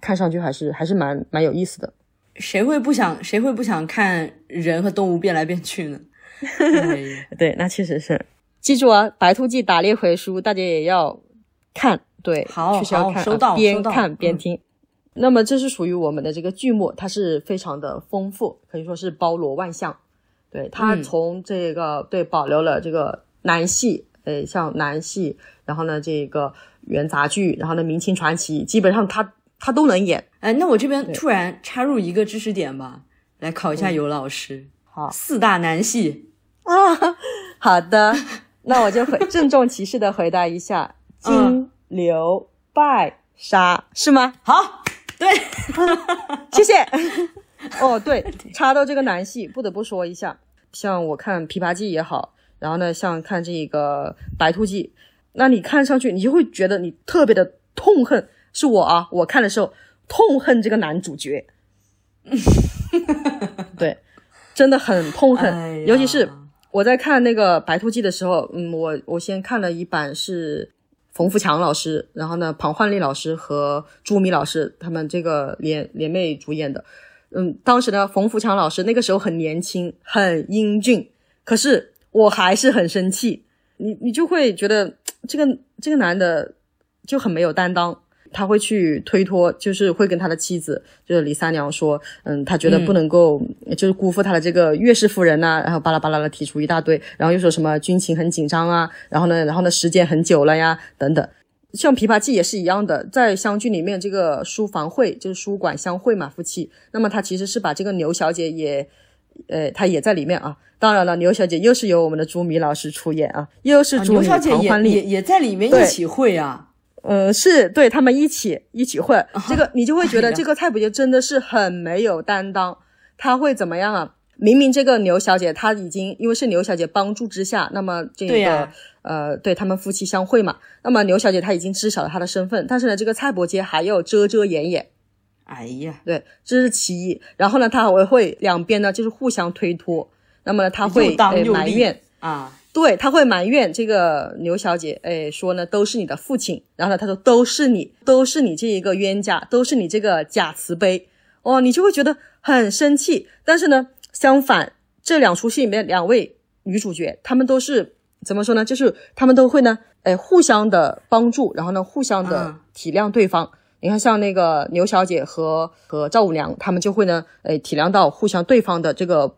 看上去还是还是蛮蛮有意思的。谁会不想谁会不想看人和动物变来变去呢？对，那确实是。记住啊，《白兔记》打猎回书，大家也要看。对，好，确实要看，收到，边看边听。那么这是属于我们的这个剧目，它是非常的丰富，可以说是包罗万象。对，它从这个对保留了这个南戏，呃，像南戏，然后呢这个元杂剧，然后呢明清传奇，基本上它它都能演。哎，那我这边突然插入一个知识点吧，来考一下尤老师。好，四大南戏啊，好的，那我就回郑重其事的回答一下：金、刘、拜、沙，是吗？好。对，谢谢。哦，对，插到这个男戏，不得不说一下，像我看《琵琶记》也好，然后呢，像看这个《白兔记》，那你看上去，你就会觉得你特别的痛恨。是我啊，我看的时候痛恨这个男主角。对，真的很痛恨。尤其是我在看那个《白兔记》的时候，嗯，我我先看了一版是。冯富强老师，然后呢，庞焕丽老师和朱米老师，他们这个联联袂主演的。嗯，当时呢，冯富强老师那个时候很年轻，很英俊，可是我还是很生气。你你就会觉得这个这个男的就很没有担当。他会去推脱，就是会跟他的妻子，就是李三娘说，嗯，他觉得不能够，就是辜负他的这个岳氏夫人呐，然后巴拉巴拉的提出一大堆，然后又说什么军情很紧张啊，然后呢，然后呢，时间很久了呀，等等。像《琵琶记》也是一样的，在湘剧里面，这个书房会就是书馆相会嘛，夫妻，那么他其实是把这个牛小姐也，呃，她也在里面啊。当然了，牛小姐又是由我们的朱米老师出演啊，又是朱米、庞欢丽也也在里面一起会啊。呃，是对他们一起一起混，这个你就会觉得这个蔡伯杰真的是很没有担当。他会怎么样啊？明明这个牛小姐她已经因为是牛小姐帮助之下，那么这个呃，对他们夫妻相会嘛，那么牛小姐她已经知晓了他的身份，但是呢，这个蔡伯杰还要遮遮掩掩。哎呀，对，这是其一。然后呢，他还会两边呢就是互相推脱，那么呢他会埋怨啊。对他会埋怨这个牛小姐，哎，说呢都是你的父亲，然后呢他说都是你，都是你这一个冤家，都是你这个假慈悲，哦，你就会觉得很生气。但是呢，相反，这两出戏里面两位女主角，她们都是怎么说呢？就是她们都会呢，哎，互相的帮助，然后呢，互相的体谅对方。你看，像那个牛小姐和和赵五娘，她们就会呢，哎，体谅到互相对方的这个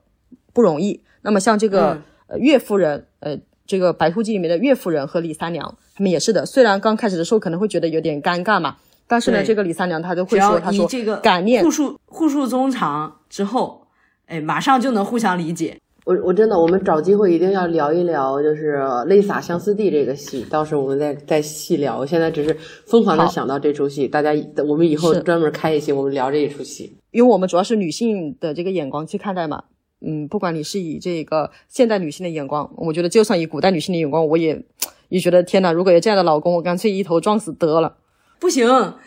不容易。那么像这个。呃，岳夫人，呃，这个《白兔记》里面的岳夫人和李三娘，他们也是的。虽然刚开始的时候可能会觉得有点尴尬嘛，但是呢，这个李三娘她就会说，她说这个感念互诉互诉衷肠之后，哎，马上就能互相理解。我我真的，我们找机会一定要聊一聊，就是《泪洒相思地》这个戏，到时候我们再再细聊。我现在只是疯狂的想到这出戏，大家我们以后专门开一期，我们聊这一出戏，因为我们主要是女性的这个眼光去看待嘛。嗯，不管你是以这个现代女性的眼光，我觉得就算以古代女性的眼光，我也也觉得天哪！如果有这样的老公，我干脆一头撞死得了。不行，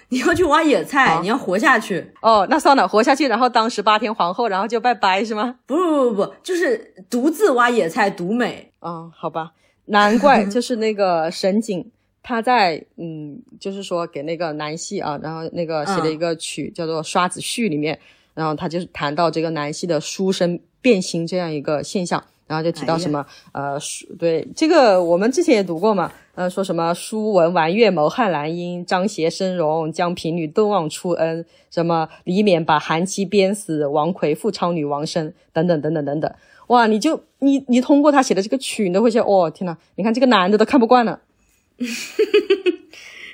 你要去挖野菜，你要活下去。哦，那算了，活下去，然后当十八天皇后，然后就拜拜是吗？不不不不，就是独自挖野菜独美。嗯，好吧，难怪 就是那个沈景，他在嗯，就是说给那个南戏啊，然后那个写了一个曲叫做《刷子序》里面，然后他就是谈到这个南戏的书生变心这样一个现象。然后就提到什么呃书对这个我们之前也读过嘛，呃说什么书文玩月谋汉兰英，张协生荣将平女窦望出恩，什么李勉把韩琦鞭死，王奎富昌女王生等等等等等等，哇！你就你你通过他写的这个曲，你都会想，哦天呐，你看这个男的都看不惯了。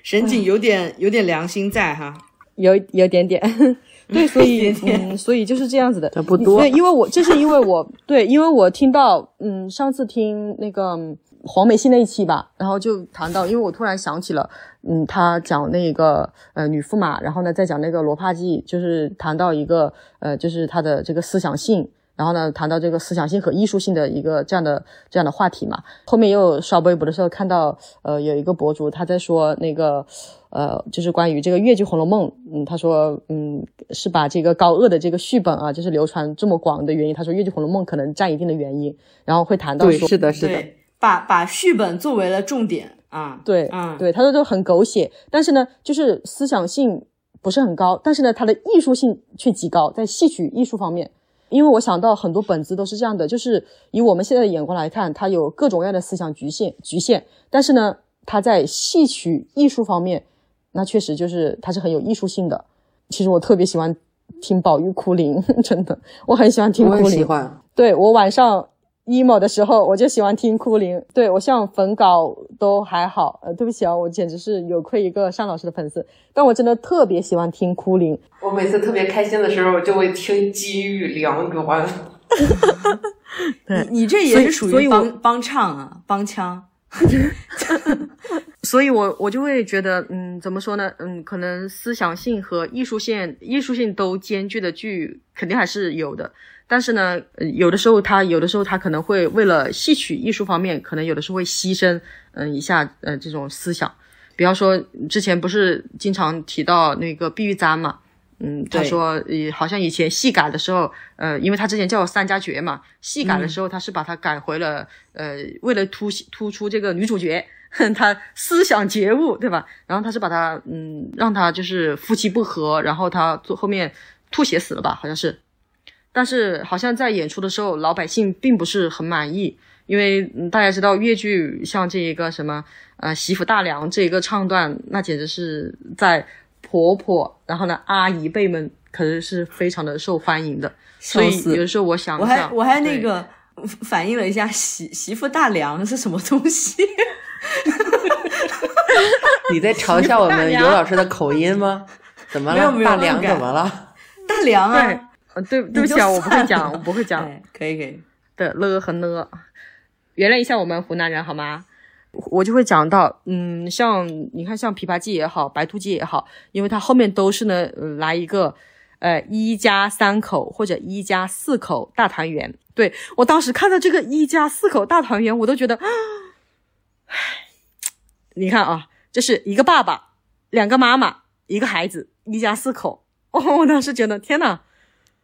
沈景有点有点良心在哈，有有点点。对，所以嗯，所以就是这样子的，不多。对，因为我这是因为我对，因为我听到嗯，上次听那个黄梅戏那一期吧，然后就谈到，因为我突然想起了嗯，他讲那个呃女驸马，然后呢再讲那个罗帕记，就是谈到一个呃，就是他的这个思想性。然后呢，谈到这个思想性和艺术性的一个这样的这样的话题嘛。后面又刷微博的时候看到，呃，有一个博主他在说那个，呃，就是关于这个越剧《红楼梦》，嗯，他说，嗯，是把这个高鹗的这个续本啊，就是流传这么广的原因。他说越剧《红楼梦》可能占一定的原因，然后会谈到说，是的，是的，把把续本作为了重点啊，对，嗯，对，他说就很狗血，但是呢，就是思想性不是很高，但是呢，它的艺术性却极高，在戏曲艺术方面。因为我想到很多本子都是这样的，就是以我们现在的眼光来看，它有各种各样的思想局限局限，但是呢，它在戏曲艺术方面，那确实就是它是很有艺术性的。其实我特别喜欢听宝玉哭灵，真的，我很喜欢听哭灵。我喜欢。对我晚上。Emo 的时候，我就喜欢听哭灵。对我像粉稿都还好，呃，对不起啊，我简直是有愧一个单老师的粉丝。但我真的特别喜欢听哭灵。我每次特别开心的时候，就会听金玉良缘。对，你这也是属于帮帮唱啊，帮腔。所以我我就会觉得，嗯，怎么说呢？嗯，可能思想性和艺术性、艺术性都兼具的剧，肯定还是有的。但是呢，有的时候他有的时候他可能会为了戏曲艺术方面，可能有的时候会牺牲，嗯，一下，呃，这种思想。比方说，之前不是经常提到那个碧玉簪嘛，嗯，他说，呃，好像以前戏改的时候，呃，因为他之前叫三家绝嘛，戏改的时候他是把它改回了，呃，为了突突出这个女主角，她思想觉悟，对吧？然后他是把他，嗯，让他就是夫妻不和，然后他做后面吐血死了吧，好像是。但是好像在演出的时候，老百姓并不是很满意，因为大家知道越剧像这一个什么呃媳妇大娘这一个唱段，那简直是在婆婆然后呢阿姨辈们可是是非常的受欢迎的。所以有的时候我想，我还我还那个反映了一下媳媳妇大娘是什么东西？你在嘲笑我们尤老师的口音吗？怎么了？大娘怎么了？大娘啊！对，对不起啊，我不会讲，我不会讲。可以，可以的了和呢，原谅一下我们湖南人好吗？我就会讲到，嗯，像你看，像《琵琶记》也好，《白兔记》也好，因为它后面都是呢，来一个，呃，一家三口或者一家四口大团圆。对我当时看到这个一家四口大团圆，我都觉得，唉，你看啊，这是一个爸爸，两个妈妈，一个孩子，一家四口。哦，我当时觉得，天呐！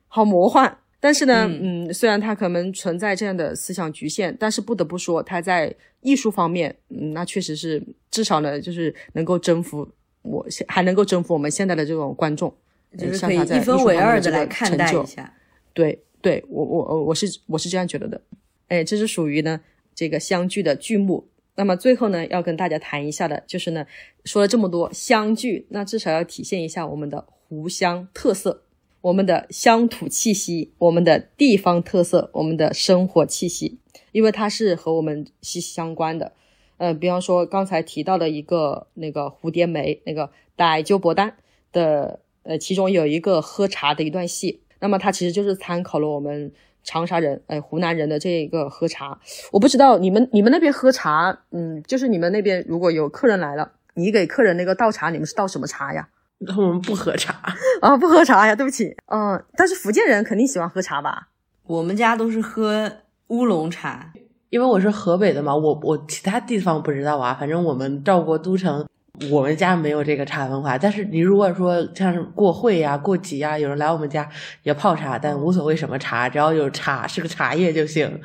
好魔幻，但是呢，嗯，虽然它可能存在这样的思想局限，但是不得不说，它在艺术方面，嗯，那确实是至少呢，就是能够征服我，还能够征服我们现在的这种观众，就是可以一分为二的来看待一下。对，对我我我是我是这样觉得的。哎，这是属于呢这个相聚的剧目。那么最后呢，要跟大家谈一下的，就是呢说了这么多相聚，那至少要体现一下我们的湖湘特色。我们的乡土气息，我们的地方特色，我们的生活气息，因为它是和我们息息相关的。呃，比方说刚才提到的一个那个蝴蝶梅，那个傣鸠伯丹的，呃，其中有一个喝茶的一段戏，那么它其实就是参考了我们长沙人，哎，湖南人的这一个喝茶。我不知道你们你们那边喝茶，嗯，就是你们那边如果有客人来了，你给客人那个倒茶，你们是倒什么茶呀？我们不喝茶啊，不喝茶呀，对不起。嗯，但是福建人肯定喜欢喝茶吧？我们家都是喝乌龙茶，因为我是河北的嘛。我我其他地方不知道啊，反正我们赵国都城我们家没有这个茶文化，但是你如果说像是过会呀、过节呀，有人来我们家也泡茶，但无所谓什么茶，只要有茶是个茶叶就行，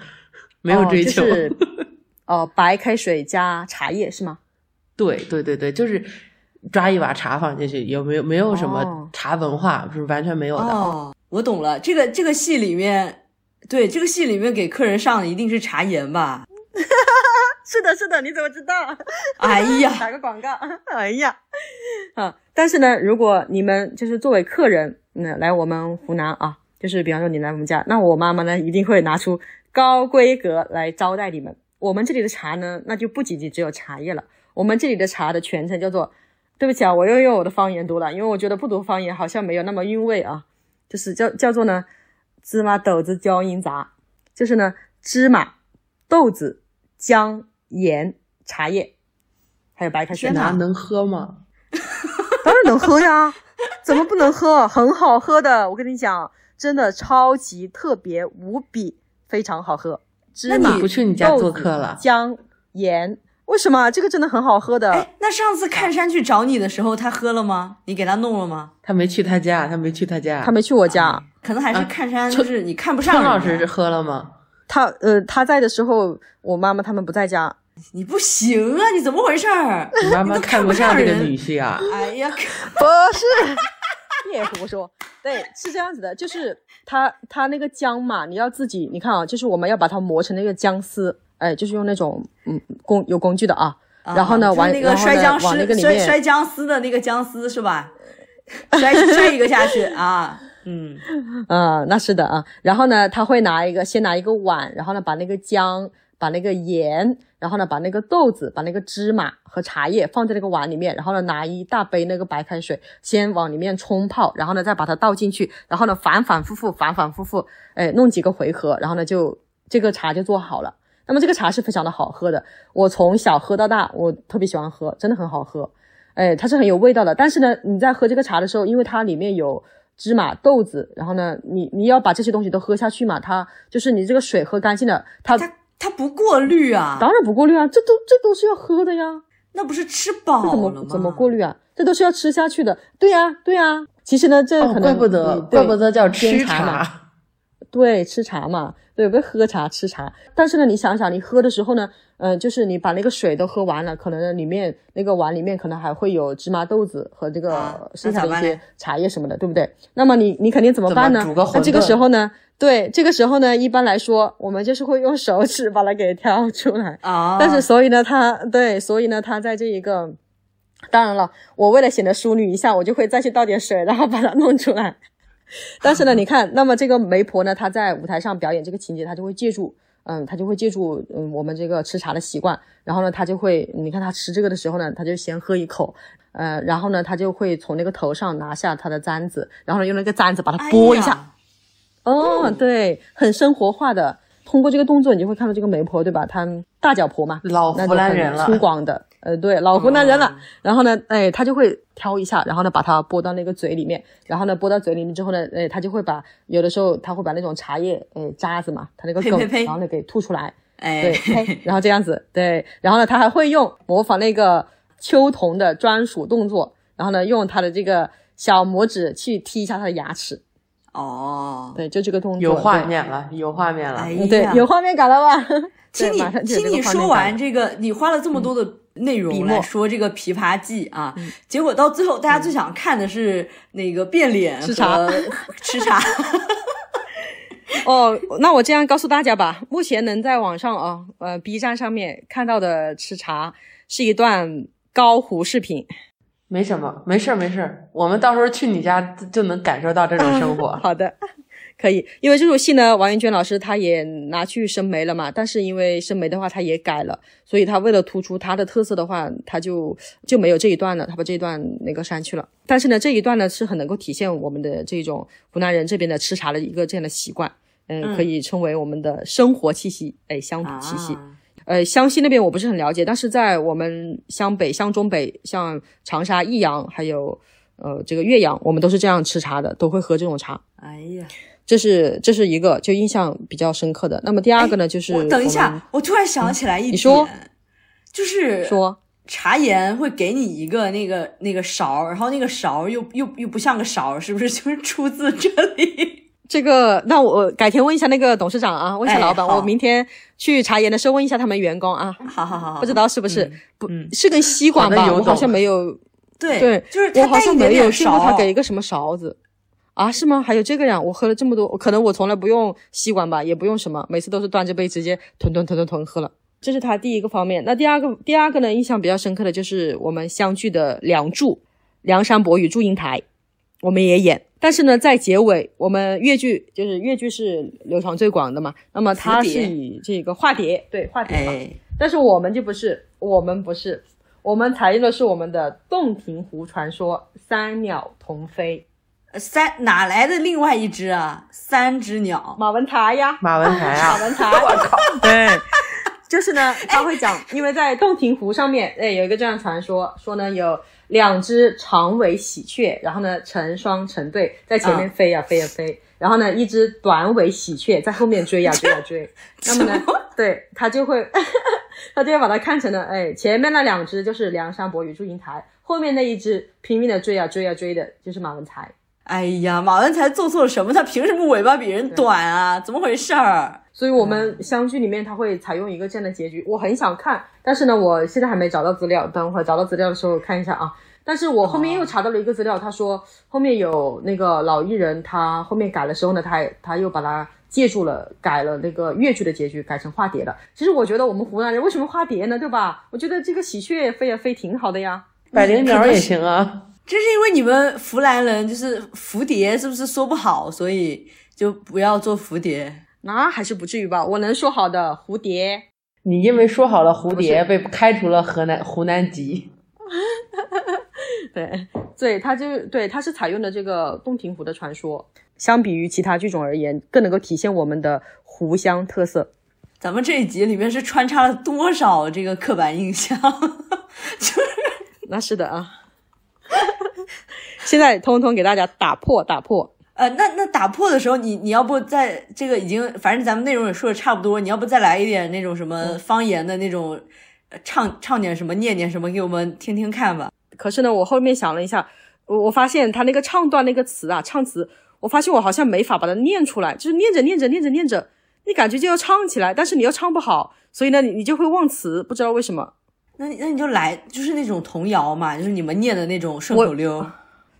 没有追求。哦就是哦，白开水加茶叶是吗？对对对对，就是抓一把茶放进去，有没有没有什么哦茶文化，是完全没有的。哦，我懂了，这个这个戏里面，对这个戏里面给客人上的一定是茶颜吧？是的，是的，你怎么知道？哎呀，打个广告。哎呀，啊！但是呢，如果你们就是作为客人，那来我们湖南啊，就是比方说你来我们家，那我妈妈呢一定会拿出高规格来招待你们。我们这里的茶呢，那就不仅仅只有茶叶了，我们这里的茶的全称叫做，对不起啊，我又用我的方言读了，因为我觉得不读方言好像没有那么韵味啊，就是叫叫做呢芝麻豆子椒盐杂，就是呢芝麻、豆子、姜、盐、茶叶，还有白开水。天能喝吗？当然能喝呀，怎么不能喝？很好喝的，我跟你讲，真的超级特别无比，非常好喝。芝麻不去你家做客了姜、盐，为什么？这个真的很好喝的。哎，那上次看山去找你的时候，他喝了吗？你给他弄了吗？他没去他家，他没去他家。他没去我家，可能还是啊看山，就是你看不上孙人家老师是喝了吗？他呃他在的时候，我妈妈他们不在家。你不行啊，你怎么回事儿？你妈妈看看不上这个女婿啊？哎呀，不是，别胡说。对，是这样子的，就是它它那个姜嘛，你要自己，你看啊，就是我们要把它磨成那个姜丝，哎，就是用那种嗯工有工具的啊。然后呢啊就是往那个摔僵往那个尸摔摔僵尸的那个僵尸是吧？摔摔一个下去啊，嗯，啊、那是的啊。然后呢，他会拿一个，先拿一个碗，然后呢，把那个姜、把那个盐，然后呢，把那个豆子、把那个芝麻和茶叶放在那个碗里面，然后呢，拿一大杯那个白开水，先往里面冲泡，然后呢，再把它倒进去，然后呢，反反复复，反反复复，哎，弄几个回合，然后呢，就这个茶就做好了。那么这个茶是非常的好喝的，我从小喝到大，我特别喜欢喝，真的很好喝。哎，它是很有味道的。但是呢，你在喝这个茶的时候，因为它里面有芝麻、豆子，然后呢，你你要把这些东西都喝下去嘛，它就是你这个水喝干净了，它它它不过滤啊，当然不过滤啊，这都这都是要喝的呀，那不是吃饱怎了吗？么怎么过滤啊？这都是要吃下去的。对呀、对呀、其实呢，这哦，可能、怪不得，怪不得叫吃茶嘛茶。对，吃茶嘛，对，不对喝茶吃茶。但是呢，你想想，你喝的时候呢，呃，就是你把那个水都喝完了，可能里面那个碗里面可能还会有芝麻豆子和这个啊剩下的一些茶叶什么的，对不对？那么你你肯定怎么办呢？煮个那这个时候呢，对，这个时候呢，一般来说，我们就是会用手指把它给挑出来。啊？但是所以呢，它对，所以呢，它在这一个，当然了，我为了显得淑女一下，我就会再去倒点水，然后把它弄出来。但是呢，你看，那么这个媒婆呢，她在舞台上表演这个情节，她就会借助，嗯，她就会借助，嗯，我们这个吃茶的习惯，然后呢，她就会，你看她吃这个的时候呢，她就先喝一口，呃，然后呢，她就会从那个头上拿下她的簪子，然后呢，用那个簪子把它拨一下，哦，对，很生活化的。通过这个动作，你就会看到这个媒婆，对吧？她大脚婆嘛，老湖南人了粗犷的，呃，对，老湖南人了。嗯然后呢，哎，他就会挑一下，然后呢，把它拨到那个嘴里面，然后呢，拨到嘴里面之后呢，哎，他就会把有的时候他会把那种茶叶，哎，渣子嘛，他那个梗，呸呸呸然后呢给吐出来，哎对，，然后这样子，对，然后呢，他还会用模仿那个秋桐的专属动作，然后呢，用他的这个小拇指去踢一下他的牙齿，哦，对，就这个动作，有画面了，有画面了。哎。嗯对呀，有画面感了吧？听你听你说完这个，你花了这么多的内容说这个《琵琶记》啊，结果到最后大家最想看的是那个变脸吃茶和 吃茶。哦，那我这样告诉大家吧，目前能在网上啊，呃，B 站上面看到的吃茶是一段高糊视频。没什么，没事儿没事儿，我们到时候去你家就就能感受到这种生活。好的，可以，因为这出戏呢，王艳娟老师她也拿去生梅了嘛，但是因为生梅的话，她也改了，所以她为了突出她的特色的话，她就就没有这一段了，她把这一段那个删去了。但是呢，这一段呢是很能够体现我们的这种湖南人这边的吃茶的一个这样的习惯，嗯，嗯可以称为我们的生活气息，哎，乡土气息。啊呃，湘西那边我不是很了解，但是在我们湘北、湘中北，像长沙、益阳，还有呃这个岳阳，我们都是这样吃茶的，都会喝这种茶。哎呀，这是这是一个就印象比较深刻的。那么第二个呢，就是哎我等一下，我突然想起来一点，你说就是说茶颜会给你一个那个那个勺，然后那个勺又又又不像个勺，是不是 就是出自这里？这个，那我改天问一下那个董事长啊，问一下老板，哎我明天去茶颜的时候问一下他们员工啊，好好好好，不知道是不是、不、嗯是跟吸管吧？我好像没有，对对，就是我好像没有见过他给一个什么勺子啊？是吗？还有这个呀？我喝了这么多，可能我从来不用吸管吧，也不用什么，每次都是端着杯直接吞吞吞吞吞喝了。这是他第一个方面。那第二个，第二个呢，印象比较深刻的就是我们相聚的《梁祝》，梁山伯与祝英台，我们也演。但是呢，在结尾，我们越剧就是越剧是流传最广的嘛，那么它是以这个化蝶，对化蝶嘛，哎，但是我们就不是，我们不是，我们采用的是我们的洞庭湖传说三鸟同飞，三哪来的另外一只啊？三只鸟，马文才呀，马文才马啊，文才，我靠，对，就是呢，他会讲，因为在洞庭湖上面，哎，有一个这样的传说，说呢有两只长尾喜鹊，然后呢成双成对在前面飞呀、飞呀、飞，然后呢一只短尾喜鹊在后面追呀、追呀、追，那么呢，对他就会，他就会把它看成了，哎，前面那两只就是梁山伯与祝英台，后面那一只拼命的追呀、追呀、追的就是马文才。哎呀，马文才做错了什么？他凭什么尾巴比人短啊？怎么回事儿？所以我们相剧里面他会采用一个这样的结局，我很想看，但是呢，我现在还没找到资料，等会儿找到资料的时候看一下啊。但是我后面又查到了一个资料，他说后面有那个老艺人，他后面改的时候呢，他还他又把它借助了，改了那个越剧的结局，改成化蝶了。其实我觉得我们湖南人为什么化蝶呢？对吧？我觉得这个喜鹊飞呀飞挺好的呀。百灵鸟也行啊。这是因为你们湖南人就是蝴蝶是不是说不好，所以就不要做蝴蝶？那还是不至于吧？我能说好的蝴蝶，你因为说好了蝴蝶被开除了河南湖南籍，对 对，它就对，他是采用的这个洞庭湖的传说，相比于其他剧种而言，更能够体现我们的湖湘特色。咱们这一集里面是穿插了多少这个刻板印象？就是那是的啊，现在通通给大家打破打破。呃，那那打破的时候，你你要不在这个已经，反正咱们内容也说的差不多，你要不再来一点那种什么方言的那种，呃唱唱点什么，念点什么给我们听听看吧。可是呢，我后面想了一下，我我发现他那个唱段那个词啊，唱词，我发现我好像没法把它念出来，就是念着念着念着念着，你感觉就要唱起来，但是你又唱不好，所以呢，你你就会忘词，不知道为什么。那你那你就来，就是那种童谣嘛，就是你们念的那种顺口溜。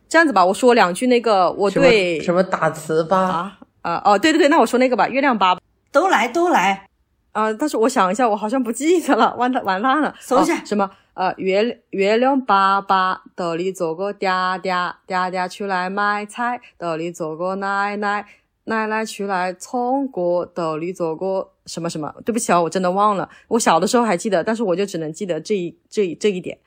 这样子吧，我说两句那个，我什么对什么打词吧，啊啊哦，对对对，那我说那个吧，月亮吧。都来都来，啊、但是我想一下，我好像不记得了，完蛋完蛋了。搜一下哦什么呃，月月亮粑粑兜里走个嗲嗲，嗲嗲出来买菜，兜里走个奶奶，奶奶出来葱果，兜里走过什么什么。对不起啊，我真的忘了。我小的时候还记得，但是我就只能记得这一这一这一点。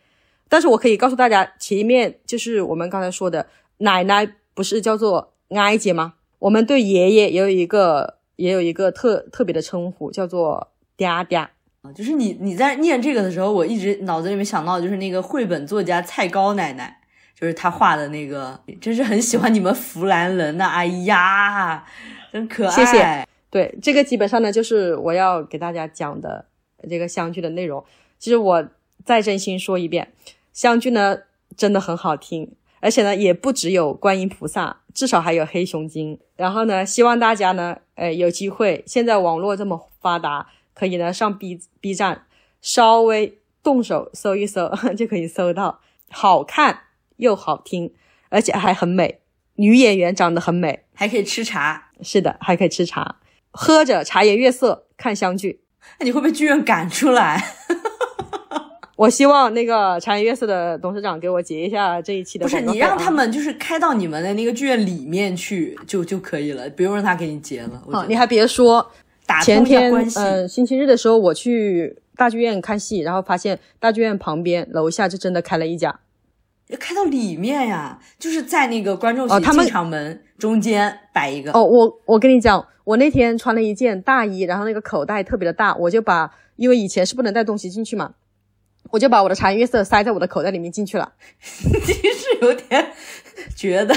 但是我可以告诉大家，前面就是我们刚才说的，奶奶不是叫做哀姐吗？我们对爷爷也有一个也有一个特特别的称呼，叫做嗲嗲。啊就是你你在念这个的时候，我一直脑子里面想到就是那个绘本作家蔡高奶奶，就是他画的那个，真是很喜欢你们湖南人呐、哎呀，真可爱。谢谢对，这个基本上呢就是我要给大家讲的这个湘剧的内容。其实我再真心说一遍，湘剧呢真的很好听，而且呢也不只有观音菩萨，至少还有黑熊精。然后呢，希望大家呢，呃，有机会，现在网络这么发达，可以呢上 B B 站稍微动手搜一搜，就可以搜到，好看又好听，而且还很美，女演员长得很美。还可以吃茶。是的，还可以吃茶，喝着茶颜悦色看湘剧。那你会被剧院赶出来？我希望那个茶颜悦色的董事长给我结一下这一期的不是你让他们就是开到你们的那个剧院里面去就就可以了，不用让他给你结了。我觉啊，你还别说，前天。呃星期日的时候我去大剧院看戏，然后发现大剧院旁边楼下就真的开了一家。要开到里面呀，就是在那个观众席进场门中间摆一个。哦，我我跟你讲，我那天穿了一件大衣，然后那个口袋特别的大，我就把因为以前是不能带东西进去嘛，我就把我的茶颜悦色塞在我的口袋里面进去了。你是有点觉得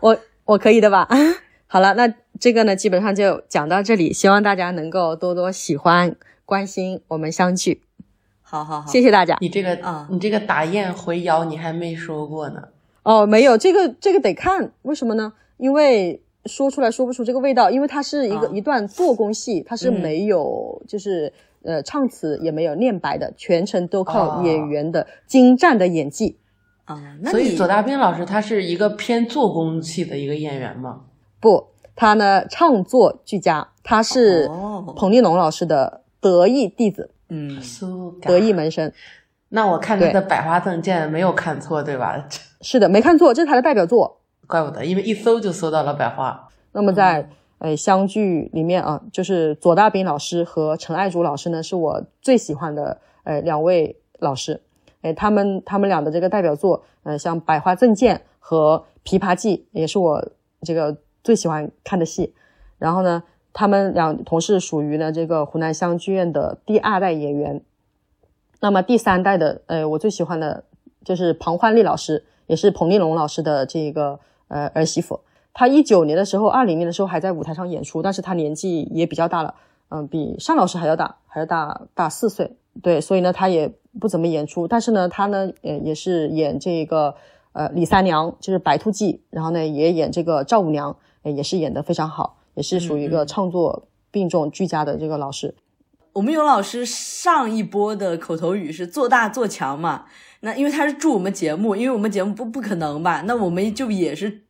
我我可以的吧？好了，那这个呢，基本上就讲到这里，希望大家能够多多喜欢、关心我们相聚。好好好，谢谢大家。你这个啊你这个打雁回窑你还没说过呢。哦，没有这个这个得看，为什么呢？因为说出来说不出这个味道，因为它是一个、啊一段做工戏，它是嗯没有、就是呃唱词也没有念白的，全程都靠哦演员的精湛的演技。啊，那所以你左大兵老师他是一个偏做工戏的一个演员吗？不，他呢唱作俱佳，他是哦彭丽龙老师的得意弟子，嗯，苏嘎得意门生。那我看他的《百花赠剑》没有看错对吧？是的，没看错，这是他的代表作。怪不得，因为一搜就搜到了百花。那么在、呃湘剧里面啊，就是左大兵老师和陈爱竹老师呢，是我最喜欢的呃两位老师。哎，他们他们俩的这个代表作，呃，像《百花赠剑》和《琵琶记》，也是我这个最喜欢看的戏。然后呢，他们俩同是属于呢这个湖南湘剧院的第二代演员。那么第三代的，呃，我最喜欢的就是庞焕丽老师，也是彭丽龙老师的这个呃儿媳妇。她一九年的时候，二零年的时候还在舞台上演出，但是她年纪也比较大了，嗯、比单老师还要大，还要大大四岁。对，所以呢，她也不怎么演出。但是呢，她呢，呃，也是演这个呃李三娘，就是白兔记，然后呢，也演这个赵五娘，呃也是演得非常好，也是属于一个创作并重俱佳的这个老师。我们有老师上一波的口头语是做大做强嘛？那因为他是祝我们节目，因为我们节目不不可能吧？那我们就也是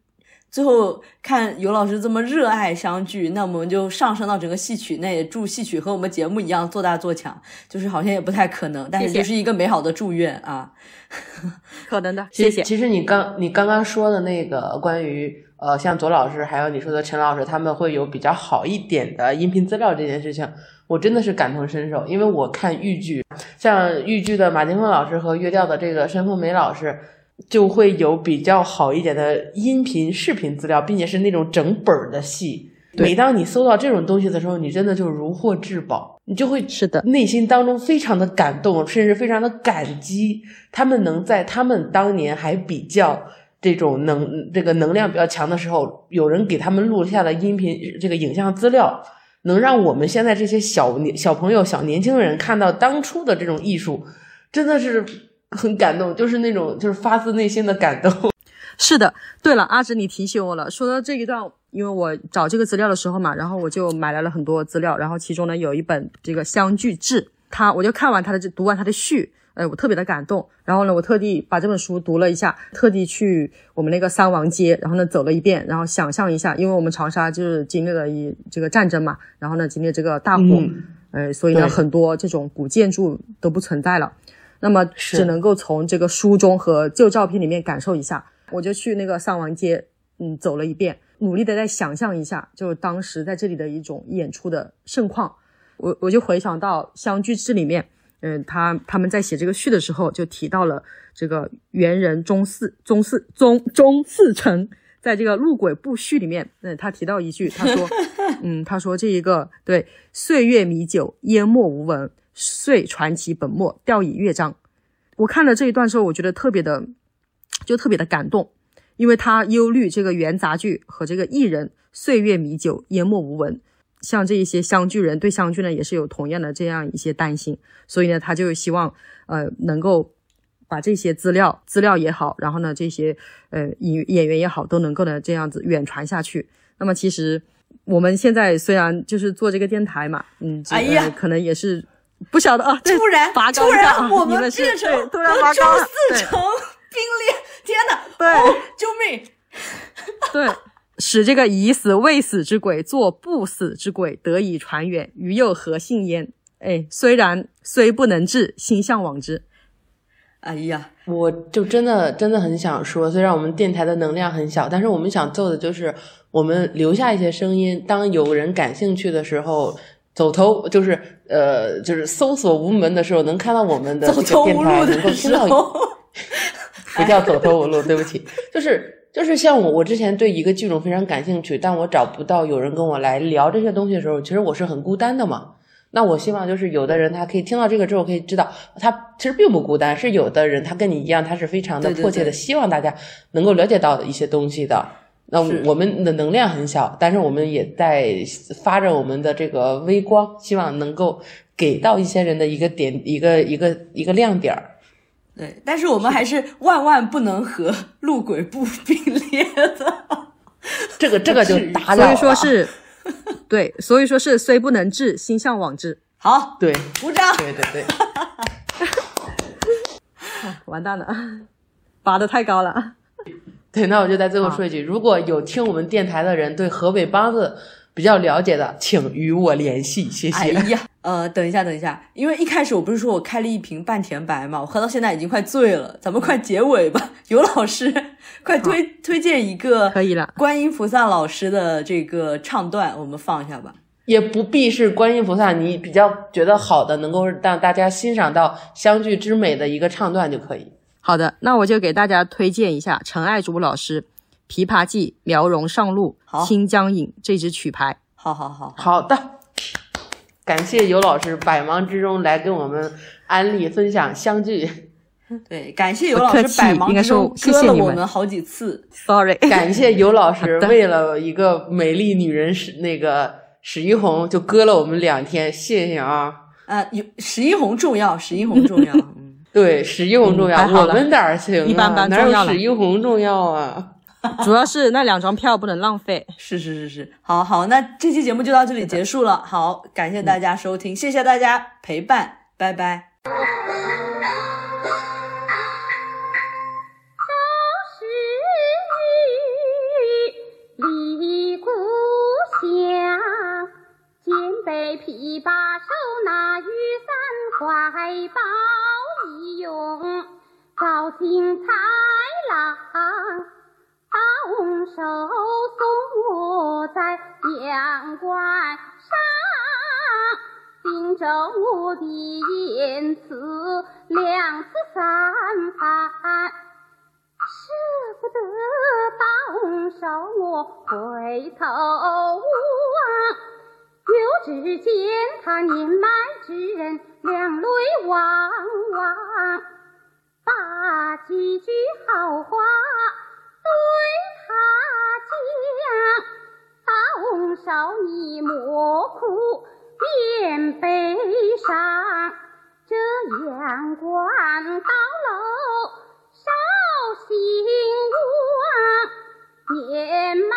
最后看尤老师这么热爱相聚，那我们就上升到整个戏曲，那也祝戏曲和我们节目一样做大做强，就是好像也不太可能，但是就是一个美好的祝愿啊。可能的，谢谢。其实你刚你刚刚说的那个关于呃，像左老师还有你说的陈老师，他们会有比较好一点的音频资料这件事情，我真的是感同身受，因为我看豫剧，像豫剧的马金凤老师和乐调的这个申凤梅老师。就会有比较好一点的音频、视频资料，并且是那种整本儿的戏。每当你搜到这种东西的时候，你真的就如获至宝，你就会是的内心当中非常的感动，甚至非常的感激，他们能在他们当年还比较这种能这个能量比较强的时候，有人给他们录下了音频这个影像资料，能让我们现在这些小小朋友、小年轻人看到当初的这种艺术，真的是很感动，就是那种就是发自内心的感动。是的，对了，阿直你提醒我了，说到这一段，因为我找这个资料的时候嘛，然后我就买来了很多资料，然后其中呢有一本这个《湘剧志》，它我就看完它的这读完它的序，哎，我特别的感动，然后呢，我特地把这本书读了一下，特地去我们那个三王街，然后呢走了一遍，然后想象一下，因为我们长沙就是经历了一这个战争嘛，然后呢经历这个大火，嗯呃，所以呢很多这种古建筑都不存在了。那么只能够从这个书中和旧照片里面感受一下。我就去那个三王街，嗯，走了一遍，努力的在想象一下，就是当时在这里的一种演出的盛况。我我就回想到《湘剧志》里面，嗯，他他们在写这个序的时候就提到了这个猿人钟四钟四钟钟四成，在这个《路轨部序》里面，嗯，他提到一句，他说，嗯，他说这一个对岁月弥久，淹没无闻，遂传奇本末，调以乐章。我看了这一段之后，我觉得特别的，就特别的感动，因为他忧虑这个元杂剧和这个艺人岁月弥久，淹没无闻。像这一些湘剧人对湘剧呢，也是有同样的这样一些担心，所以呢，他就希望呃能够把这些资料资料也好，然后呢这些呃演演员也好，都能够呢这样子远传下去。那么其实我们现在虽然就是做这个电台嘛，嗯，这个哎呀可能也是不晓得啊，突然拔高突然我们变成周对四成并列，天哪！对哦，救命！对，使这个已死未死之鬼做不死之鬼得以传远，于又何幸焉？哎，虽然虽不能至，心向往之。哎呀，我就真的真的很想说，虽然我们电台的能量很小，但是我们想做的就是我们留下一些声音，当有人感兴趣的时候，走投就是呃就是搜索无门的时候，能看到我们的走这个电台，投无路能够听到候，不叫走投无路，对不起，就是就是像我，我之前对一个剧种非常感兴趣，但我找不到有人跟我来聊这些东西的时候，其实我是很孤单的嘛。那我希望就是有的人他可以听到这个之后，可以知道他其实并不孤单，是有的人他跟你一样，他是非常的迫切的希望大家能够了解到一些东西的。那我们的能量很小，但是我们也在发着我们的这个微光，希望能够给到一些人的一个点，一个一个一个亮点儿。对，但是我们还是万万不能和路轨不并列的。这个这个就打扰所。以说是，对，所以说是虽不能至，心向往之。好，对鼓掌。对对对，完蛋了，拔的太高了。对，那我就在最后说一句，如果有听我们电台的人对河北梆子比较了解的，请与我联系，谢谢。哎呀，呃，等一下，等一下，因为一开始我不是说我开了一瓶半甜白嘛，我喝到现在已经快醉了，咱们快结尾吧。尤老师，快推推荐一个可以了观音菩萨老师的这个唱段，我们放一下吧。也不必是观音菩萨，你比较觉得好的，能够让大家欣赏到相聚之美的一个唱段就可以。好的，那我就给大家推荐一下陈爱竹老师《琵琶记》《苗荣上路好》《清江引》这支曲牌。好好好好，好的，感谢尤老师百忙之中来跟我们安利分享相聚，对，感谢尤老师百忙之应该说中割了我们好几次。Sorry，感谢尤老师为了一个美丽女人史那个史一红就割了我们两天，谢谢啊。啊，有史一红重要，史一红重要。嗯，对，史一红重要，我们哪儿行啊？一般般哪有史一红重要啊？主要是那两张票不能浪费。是是是是，好好，那这期节目就到这里结束了。好，感谢大家收听，谢谢大家陪伴，拜拜。是离故乡，肩背琵琶，手拿雨伞，怀抱一勇，照进豺狼，拱手送我在阳关上。荆州我的言辞两次三番，舍不得大红烧我回头望。又只见他年迈之人两泪汪汪，把几句好话对。红烧你莫哭，别悲伤。这阳关高楼少兴旺，年迈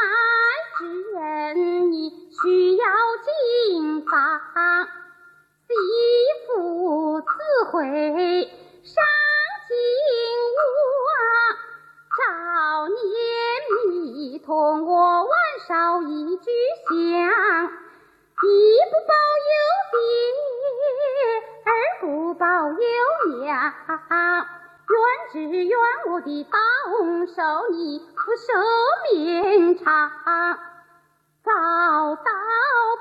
之人你需要谨防。媳妇自会上京望，少年你同我晚烧一炷香。一不保有爹，二不保有娘。愿只愿我的大红手你福寿绵长，早到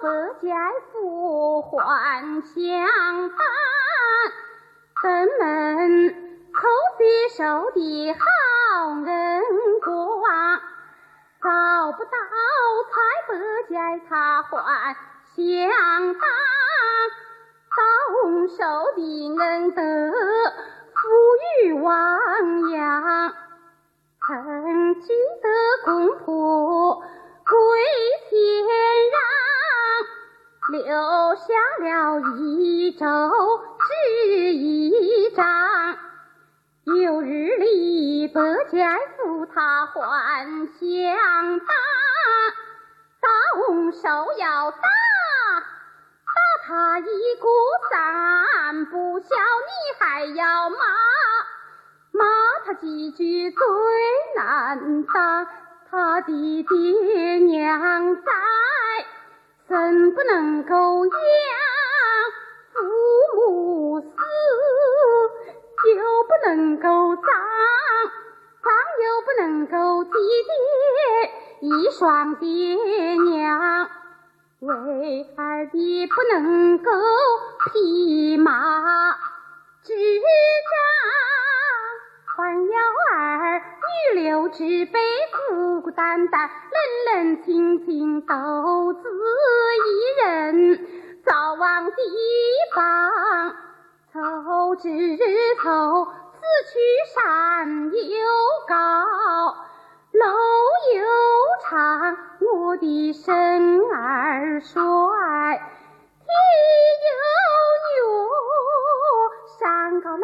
百家福还相伴，登门叩接受的好人光。找不到财百家他还相当，到手的恩德富裕汪洋，曾经的公婆归天让，留下了一粥纸一张。有日里百家福他还乡打，打红手要打，打他一鼓三不孝，你还要骂，骂他几句最难当。他的爹娘在，怎不能够养？又不能够葬，葬又不能够祭奠一双爹娘，为儿的不能够披麻执杖，还要儿女留之辈孤孤单单，冷冷清清独自一人，早往地方。手指头，此去山又高，路又长，我的身儿衰，天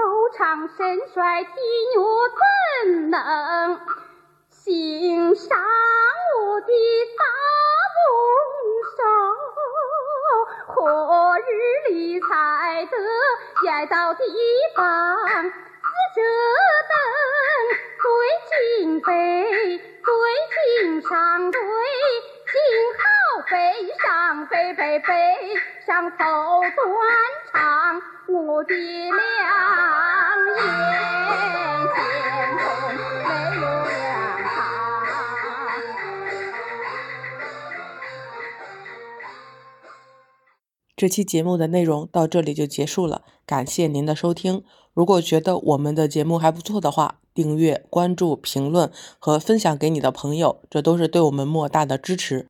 又长身衰体弱，怎能欣赏我的大丰收？何日里才得挨到地方？只等对镜背，对镜上对，今好背上背背背上头断肠，我的良言这期节目的内容到这里就结束了，感谢您的收听。如果觉得我们的节目还不错的话，订阅、关注、评论和分享给你的朋友，这都是对我们莫大的支持。